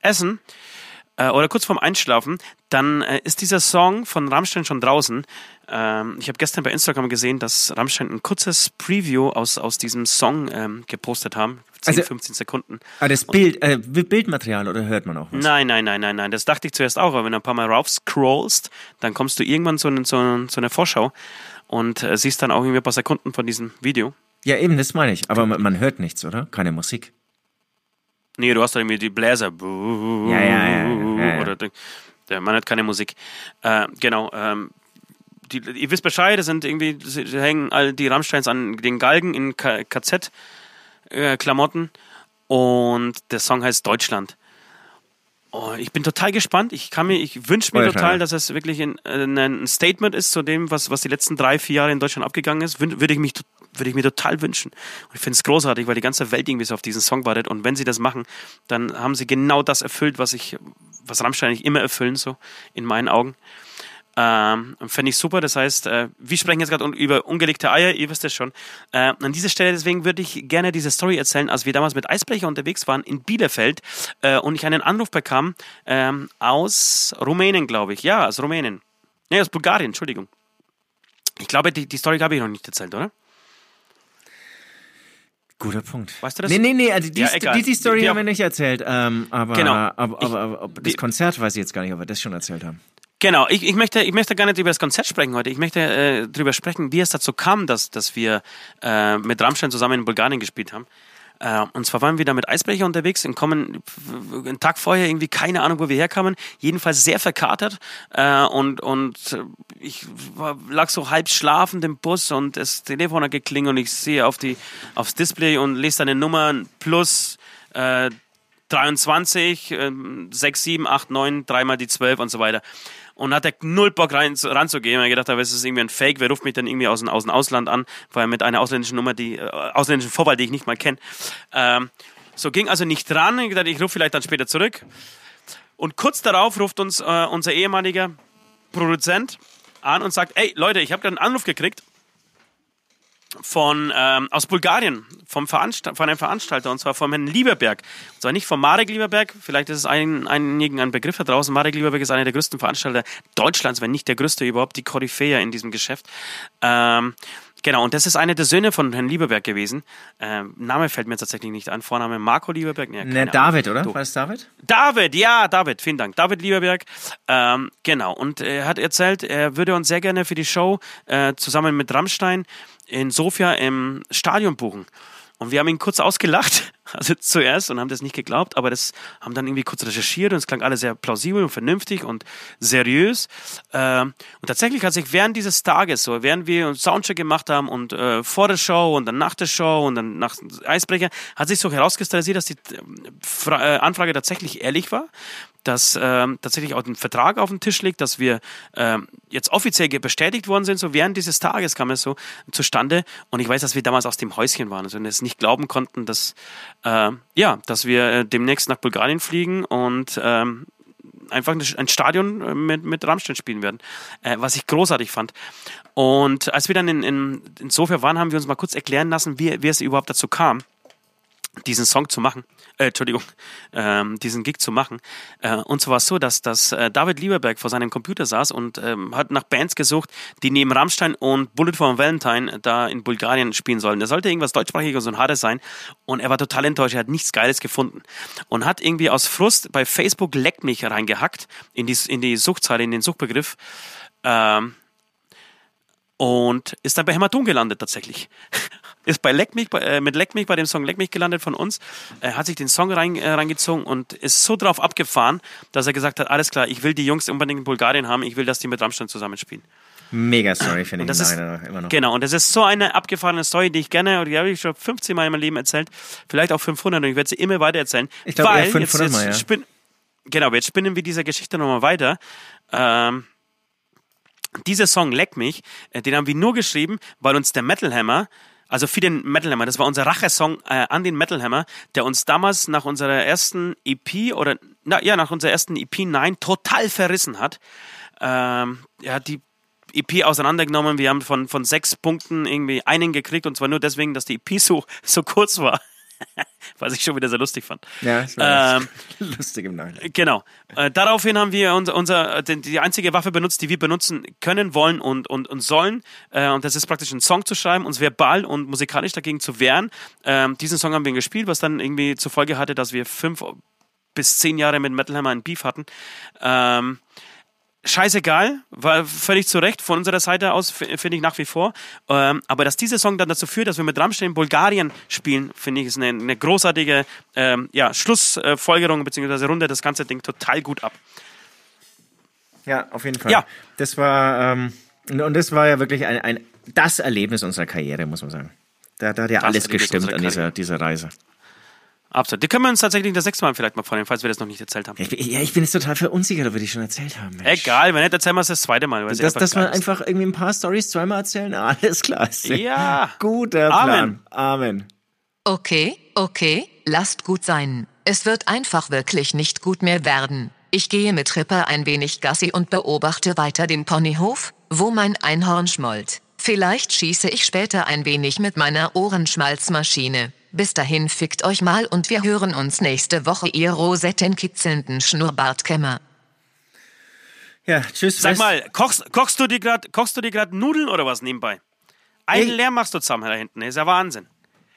Essen, äh, oder kurz vorm Einschlafen, dann äh, ist dieser Song von Rammstein schon draußen. Ähm, ich habe gestern bei Instagram gesehen, dass Rammstein ein kurzes Preview aus, aus diesem Song ähm, gepostet haben. 10, also, 15 Sekunden. Ah, das Bild, äh, Bildmaterial oder hört man auch was? Nein, nein, nein, nein, nein. Das dachte ich zuerst auch, aber wenn du ein paar Mal rauf scrollst, dann kommst du irgendwann zu, zu, zu einer Vorschau und äh, siehst dann auch irgendwie ein paar Sekunden von diesem Video. Ja, eben, das meine ich. Aber man, man hört nichts, oder? Keine Musik. Nee, du hast da irgendwie die Bläser. Ja, ja, ja. ja. Oder der Mann hat keine Musik. Äh, genau. Ähm, die, ihr wisst Bescheid, es sind irgendwie, hängen all die Rammsteins an den Galgen in KZ-Klamotten äh, und der Song heißt Deutschland. Oh, ich bin total gespannt. Ich kann mir, ich wünsche mir total, dass es wirklich ein, ein, Statement ist zu dem, was, was die letzten drei, vier Jahre in Deutschland abgegangen ist. Würde ich mich würde ich mir total wünschen. Und ich finde es großartig, weil die ganze Welt irgendwie so auf diesen Song wartet. Und wenn sie das machen, dann haben sie genau das erfüllt, was ich, was Rammstein eigentlich immer erfüllen, so in meinen Augen. Ähm, Fände ich super. Das heißt, äh, wir sprechen jetzt gerade über ungelegte Eier, ihr wisst es schon. Äh, an dieser Stelle deswegen würde ich gerne diese Story erzählen, als wir damals mit Eisbrecher unterwegs waren in Bielefeld äh, und ich einen Anruf bekam ähm, aus Rumänien, glaube ich. Ja, aus Rumänien. Nee, aus Bulgarien, Entschuldigung. Ich glaube, die, die Story habe ich noch nicht erzählt, oder? Guter Punkt. Weißt du das? Nee, nee, nee, also die, ja, die, die, Story die, haben wir nicht erzählt. Ähm, aber, genau. aber, aber, aber, aber das Konzert weiß ich jetzt gar nicht, ob wir das schon erzählt haben. Genau, ich, ich, möchte, ich möchte gar nicht über das Konzert sprechen heute. Ich möchte äh, darüber sprechen, wie es dazu kam, dass, dass wir äh, mit Rammstein zusammen in Bulgarien gespielt haben. Äh, und zwar waren wir da mit Eisbrecher unterwegs und kommen einen Tag vorher irgendwie keine Ahnung, wo wir herkamen. Jedenfalls sehr verkatert äh, und und ich war, lag so halb schlafend im Bus und das Telefon hat geklingelt und ich sehe auf die aufs Display und lese eine Nummer plus äh, 23, äh, 6, 7, 8, 9, dreimal die 12 und so weiter und hatte null Bock rein, ranzugehen. Ich gedacht, es ist irgendwie ein Fake. Wer ruft mich denn irgendwie aus, aus dem Ausland an? Weil mit einer ausländischen Nummer, die, äh, ausländischen Vorwahl, die ich nicht mal kenne. Ähm, so ging also nicht dran. Ich dachte, ich rufe vielleicht dann später zurück. Und kurz darauf ruft uns äh, unser ehemaliger Produzent an und sagt, ey Leute, ich habe gerade einen Anruf gekriegt von ähm, aus Bulgarien, vom Veranstalt von einem Veranstalter, und zwar vom Herrn Lieberberg. Und zwar nicht vom Marek Lieberberg, vielleicht ist es ein, einigen ein Begriff da draußen. Marek Lieberberg ist einer der größten Veranstalter Deutschlands, wenn nicht der größte überhaupt, die Koryphäe in diesem Geschäft. Ähm, Genau, und das ist einer der Söhne von Herrn Lieberberg gewesen. Ähm, Name fällt mir tatsächlich nicht an. Vorname Marco Lieberberg. Nee, ne, David, oder? Du. War es David? David, ja, David, vielen Dank. David Lieberberg. Ähm, genau, und er hat erzählt, er würde uns sehr gerne für die Show äh, zusammen mit Rammstein in Sofia im Stadion buchen. Und wir haben ihn kurz ausgelacht, also zuerst, und haben das nicht geglaubt, aber das haben dann irgendwie kurz recherchiert und es klang alles sehr plausibel und vernünftig und seriös. Ähm, und tatsächlich hat sich während dieses Tages, so während wir uns Soundcheck gemacht haben und äh, vor der Show und dann nach der Show und dann nach Eisbrecher, hat sich so herauskristallisiert, dass die äh, Anfrage tatsächlich ehrlich war, dass ähm, tatsächlich auch ein Vertrag auf dem Tisch liegt, dass wir ähm, jetzt offiziell bestätigt worden sind. So während dieses Tages kam es so zustande. Und ich weiß, dass wir damals aus dem Häuschen waren also, und es nicht glauben konnten, dass äh, ja, dass wir äh, demnächst nach Bulgarien fliegen und ähm, einfach ein Stadion äh, mit, mit Rammstein spielen werden, äh, was ich großartig fand. Und als wir dann in, in, in Sofia waren, haben wir uns mal kurz erklären lassen, wie, wie es überhaupt dazu kam diesen Song zu machen, äh, Entschuldigung, ähm, diesen Gig zu machen. Äh, und zwar war es so, dass, dass äh, David Lieberberg vor seinem Computer saß und ähm, hat nach Bands gesucht, die neben Rammstein und Bullet for Valentine da in Bulgarien spielen sollen. Da sollte irgendwas deutschsprachiges und hartes sein. Und er war total enttäuscht, er hat nichts Geiles gefunden. Und hat irgendwie aus Frust bei Facebook Leck mich reingehackt in die, in die Suchtzeile, in den Suchbegriff. Ähm, und ist dann bei Hämatom gelandet tatsächlich. (laughs) ist bei Leck mich, bei, äh, mit Leck mich bei dem Song Leck mich gelandet von uns, Er hat sich den Song rein, äh, reingezogen und ist so drauf abgefahren, dass er gesagt hat, alles klar, ich will die Jungs unbedingt in Bulgarien haben, ich will, dass die mit Rammstein zusammenspielen. Mega Story, finde ich. ist- immer noch. Genau, und das ist so eine abgefahrene Story, die ich gerne, und die habe ich schon 15 Mal in meinem Leben erzählt, vielleicht auch 500 und ich werde sie immer weiter erzählen. Ich glaube, eher weil 500 jetzt, Mal, jetzt ja. spinn, Genau, jetzt spinnen wir diese Geschichte nochmal weiter. Ähm, dieser Song Leck mich, äh, den haben wir nur geschrieben, weil uns der Metal Hammer, also für den Metal Hammer, das war unser Rachesong äh, an den Metal Hammer, der uns damals nach unserer ersten EP oder na, ja, nach unserer ersten EP 9 total verrissen hat. Ähm, er hat die EP auseinandergenommen. Wir haben von, von sechs Punkten irgendwie einen gekriegt und zwar nur deswegen, dass die EP so, so kurz war. (laughs) Was ich schon wieder sehr lustig fand. Ja, Ähm, (laughs) lustig im Nachhinein. Genau. Äh, daraufhin haben wir unser, unser, den- die einzige Waffe benutzt, die wir benutzen können, wollen und, und, und sollen. Äh, und das ist praktisch einen Song zu schreiben, uns verbal und musikalisch dagegen zu wehren. Ähm, diesen Song haben wir gespielt, was dann irgendwie zur Folge hatte, dass wir fünf bis zehn Jahre mit Metal Hammer einen Beef hatten. Ähm, scheißegal, war völlig zu Recht von unserer Seite aus, finde ich nach wie vor. Ähm, aber dass dieser Song dann dazu führt, dass wir mit Rammstein in Bulgarien spielen, finde ich, ist eine, eine großartige ähm, ja, Schlussfolgerung bzw. Runde das ganze Ding total gut ab. Ja, auf jeden Fall. Ja. Das war, ähm, und- das war ja wirklich ein, ein, das Erlebnis unserer Karriere, muss man sagen. Da, da hat ja Das alles gestimmt an dieser, dieser Reise. Absolut. Die können wir uns tatsächlich das nächste Mal vielleicht mal vornehmen, falls wir das noch nicht erzählt haben. Ja, ich, bin- ja, ich bin jetzt total verunsichert, ob wir die schon erzählt haben. Mensch. Egal, wenn nicht, erzählen wir es das zweite Mal. Weil sie Dass, wir einfach irgendwie ein paar Stories zweimal erzählen? (laughs) Alles klar. Ja. Guter Amen. Plan. Amen. Okay, okay, lasst gut sein. Es wird einfach wirklich nicht gut mehr werden. Ich gehe mit Tripper ein wenig Gassi und beobachte weiter den Ponyhof, wo mein Einhorn schmollt. Vielleicht schieße ich später ein wenig mit meiner Ohrenschmalzmaschine. Bis dahin fickt euch mal und wir hören uns nächste Woche, ihr rosettenkitzelnden Schnurrbartkämmer. Ja, tschüss. Sag mal, kochst, kochst du dir gerade kochst du dir gerade Nudeln oder was nebenbei? Einen Ey. Lärm machst du zusammen da hinten, ist ja Wahnsinn.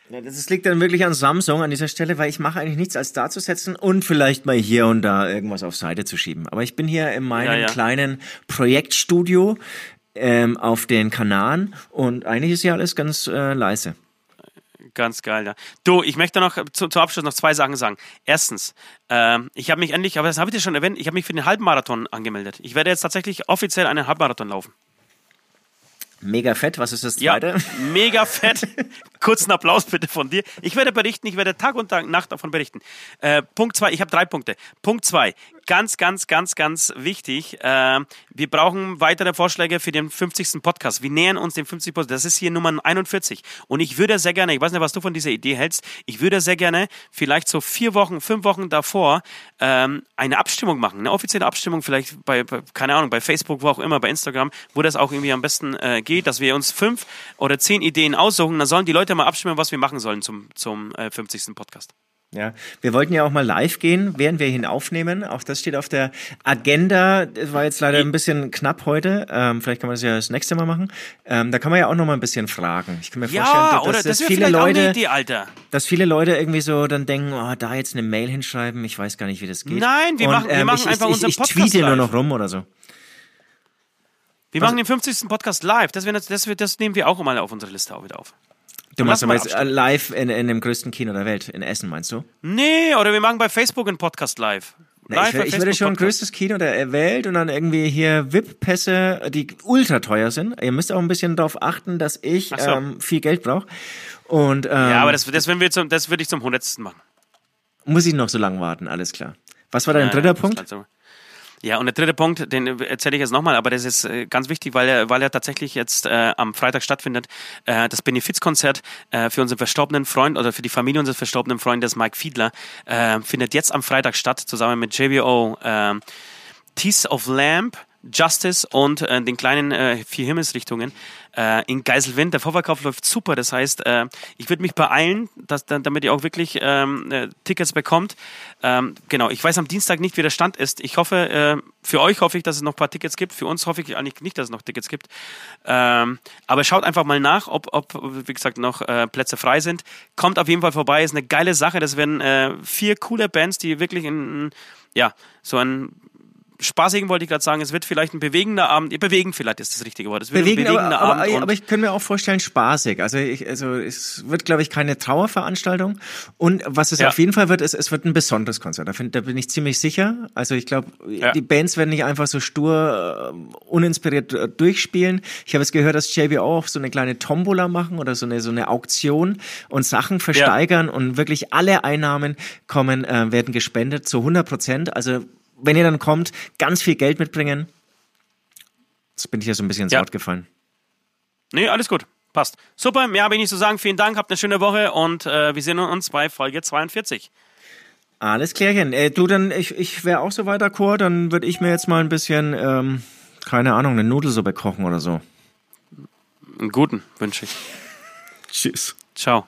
Ja, das liegt dann wirklich an Samsung an dieser Stelle, weil ich mache eigentlich nichts als da zu setzen und vielleicht mal hier und da irgendwas auf Seite zu schieben. Aber ich bin hier in meinem Ja, ja. kleinen Projektstudio ähm, auf den Kanaren und eigentlich ist hier alles ganz äh, leise. Ganz geil, ja. Du, ich möchte noch zu, zu Abschluss noch zwei Sachen sagen. Erstens, ähm, ich habe mich endlich, aber das habe ich dir schon erwähnt, ich habe mich für den Halbmarathon angemeldet. Ich werde jetzt tatsächlich offiziell einen Halbmarathon laufen. Mega fett, was ist das Ja, zweite? (laughs) mega fett. (laughs) Kurzen Applaus bitte von dir. Ich werde berichten, ich werde Tag und Tag, Nacht davon berichten. Äh, Punkt zwei, ich habe drei Punkte. Punkt zwei, ganz, ganz, ganz, ganz wichtig. Äh, wir brauchen weitere Vorschläge für den 50. Podcast. Wir nähern uns dem 50. Podcast. Das ist hier Nummer 41. Und ich würde sehr gerne, ich weiß nicht, was du von dieser Idee hältst, ich würde sehr gerne vielleicht so vier Wochen, fünf Wochen davor ähm, eine Abstimmung machen. Eine offizielle Abstimmung vielleicht bei, bei, keine Ahnung, bei Facebook, wo auch immer, bei Instagram, wo das auch irgendwie am besten äh, geht, dass wir uns fünf oder zehn Ideen aussuchen. Dann sollen die Leute mal abstimmen, was wir machen sollen zum, zum äh, 50. Podcast. Ja, wir wollten ja auch mal live gehen, während wir ihn aufnehmen. Auch das steht auf der Agenda. Das war jetzt leider ein bisschen knapp heute. Ähm, vielleicht kann man das ja das nächste Mal machen. Ähm, da kann man ja auch noch mal ein bisschen fragen. Ich kann mir Ja, vorstellen, dass, das viele Leute, Idee, dass viele Leute irgendwie so dann denken, oh, da jetzt eine Mail hinschreiben. Ich weiß gar nicht, wie das geht. Nein, wir Und, machen- wir ähm, machen ich, einfach ich, unseren ich, ich Podcast tweete nur live. noch rum oder so. Wir machen den 50. Podcast live. Das, wär, das, wär, das nehmen wir auch mal auf unsere Liste auch wieder auf. Du meinst mal jetzt äh, live in, in dem größten Kino der Welt, in Essen, meinst du? Nee, oder wir machen bei Facebook einen Podcast live. Na, ich, wär- ich würde schon größtes Kino der Welt und dann irgendwie hier VIP-Pässe, die ultra teuer sind. Ihr müsst auch ein bisschen darauf achten, dass ich so. ähm, viel Geld brauche. Und ähm, Ja, aber das, das, wenn wir zum, das würde ich zum 100. machen. muss ich noch so lange warten, alles klar. Was war dein Ja, dritter ja, Punkt? das ist halt so. Ja, und der dritte Punkt, den erzähle ich jetzt nochmal, aber das ist äh, ganz wichtig, weil er, weil er tatsächlich jetzt äh, am Freitag stattfindet. Äh, das Benefizkonzert äh, für unseren verstorbenen Freund oder für die Familie unseres verstorbenen Freundes Mike Fiedler äh, findet jetzt am Freitag statt, zusammen mit JBO, äh, Teeth of Lamp, Justice und äh, den kleinen äh, vier Himmelsrichtungen äh, in Geiselwind. Der Vorverkauf läuft super. Das heißt, äh, ich würde mich beeilen, dass, da- damit ihr auch wirklich ähm, äh, Tickets bekommt. Ähm, genau, ich weiß am Dienstag nicht, wie der Stand ist. Ich hoffe, äh, für euch hoffe ich, dass es noch ein paar Tickets gibt. Für uns hoffe ich eigentlich nicht, dass es noch Tickets gibt. Ähm, aber schaut einfach mal nach, ob, ob wie gesagt, noch äh, Plätze frei sind. Kommt auf jeden Fall vorbei. Ist eine geile Sache. Das werden äh, vier coole Bands, die wirklich in, ja, so ein spaßigen wollte ich gerade sagen, es wird vielleicht ein bewegender Abend, ja, bewegend vielleicht ist das richtige Wort. Es wird Bewegen, ein bewegender aber, aber, Abend. und- aber ich könnte mir auch vorstellen, spaßig. Also, ich, also es wird, glaube ich, keine Trauerveranstaltung. Und was es Ja. auf jeden Fall wird, ist, es wird ein besonderes Konzert. Da, find, da bin ich ziemlich sicher. Also ich glaube, Ja. die Bands werden nicht einfach so stur, äh, uninspiriert äh, durchspielen. Ich habe jetzt gehört, dass JBO auch so eine kleine Tombola machen oder so eine, so eine Auktion und Sachen versteigern und wirklich alle Einnahmen kommen, äh, werden gespendet zu 100 Prozent. Also wenn ihr dann kommt, ganz viel Geld mitbringen. Jetzt bin ich ja so ein bisschen ins Ja. Wort gefallen. Nee, alles gut. Passt. Super, mehr habe ich nicht zu sagen. Vielen Dank, habt eine schöne Woche und äh, wir sehen uns bei Folge 42. Alles klärchen. Äh, du, dann, ich, ich wäre auch so weiter, Chor, dann würde ich mir jetzt mal ein bisschen, ähm, keine Ahnung, eine Nudelsuppe kochen oder so. Einen guten wünsche ich. Tschüss. Ciao.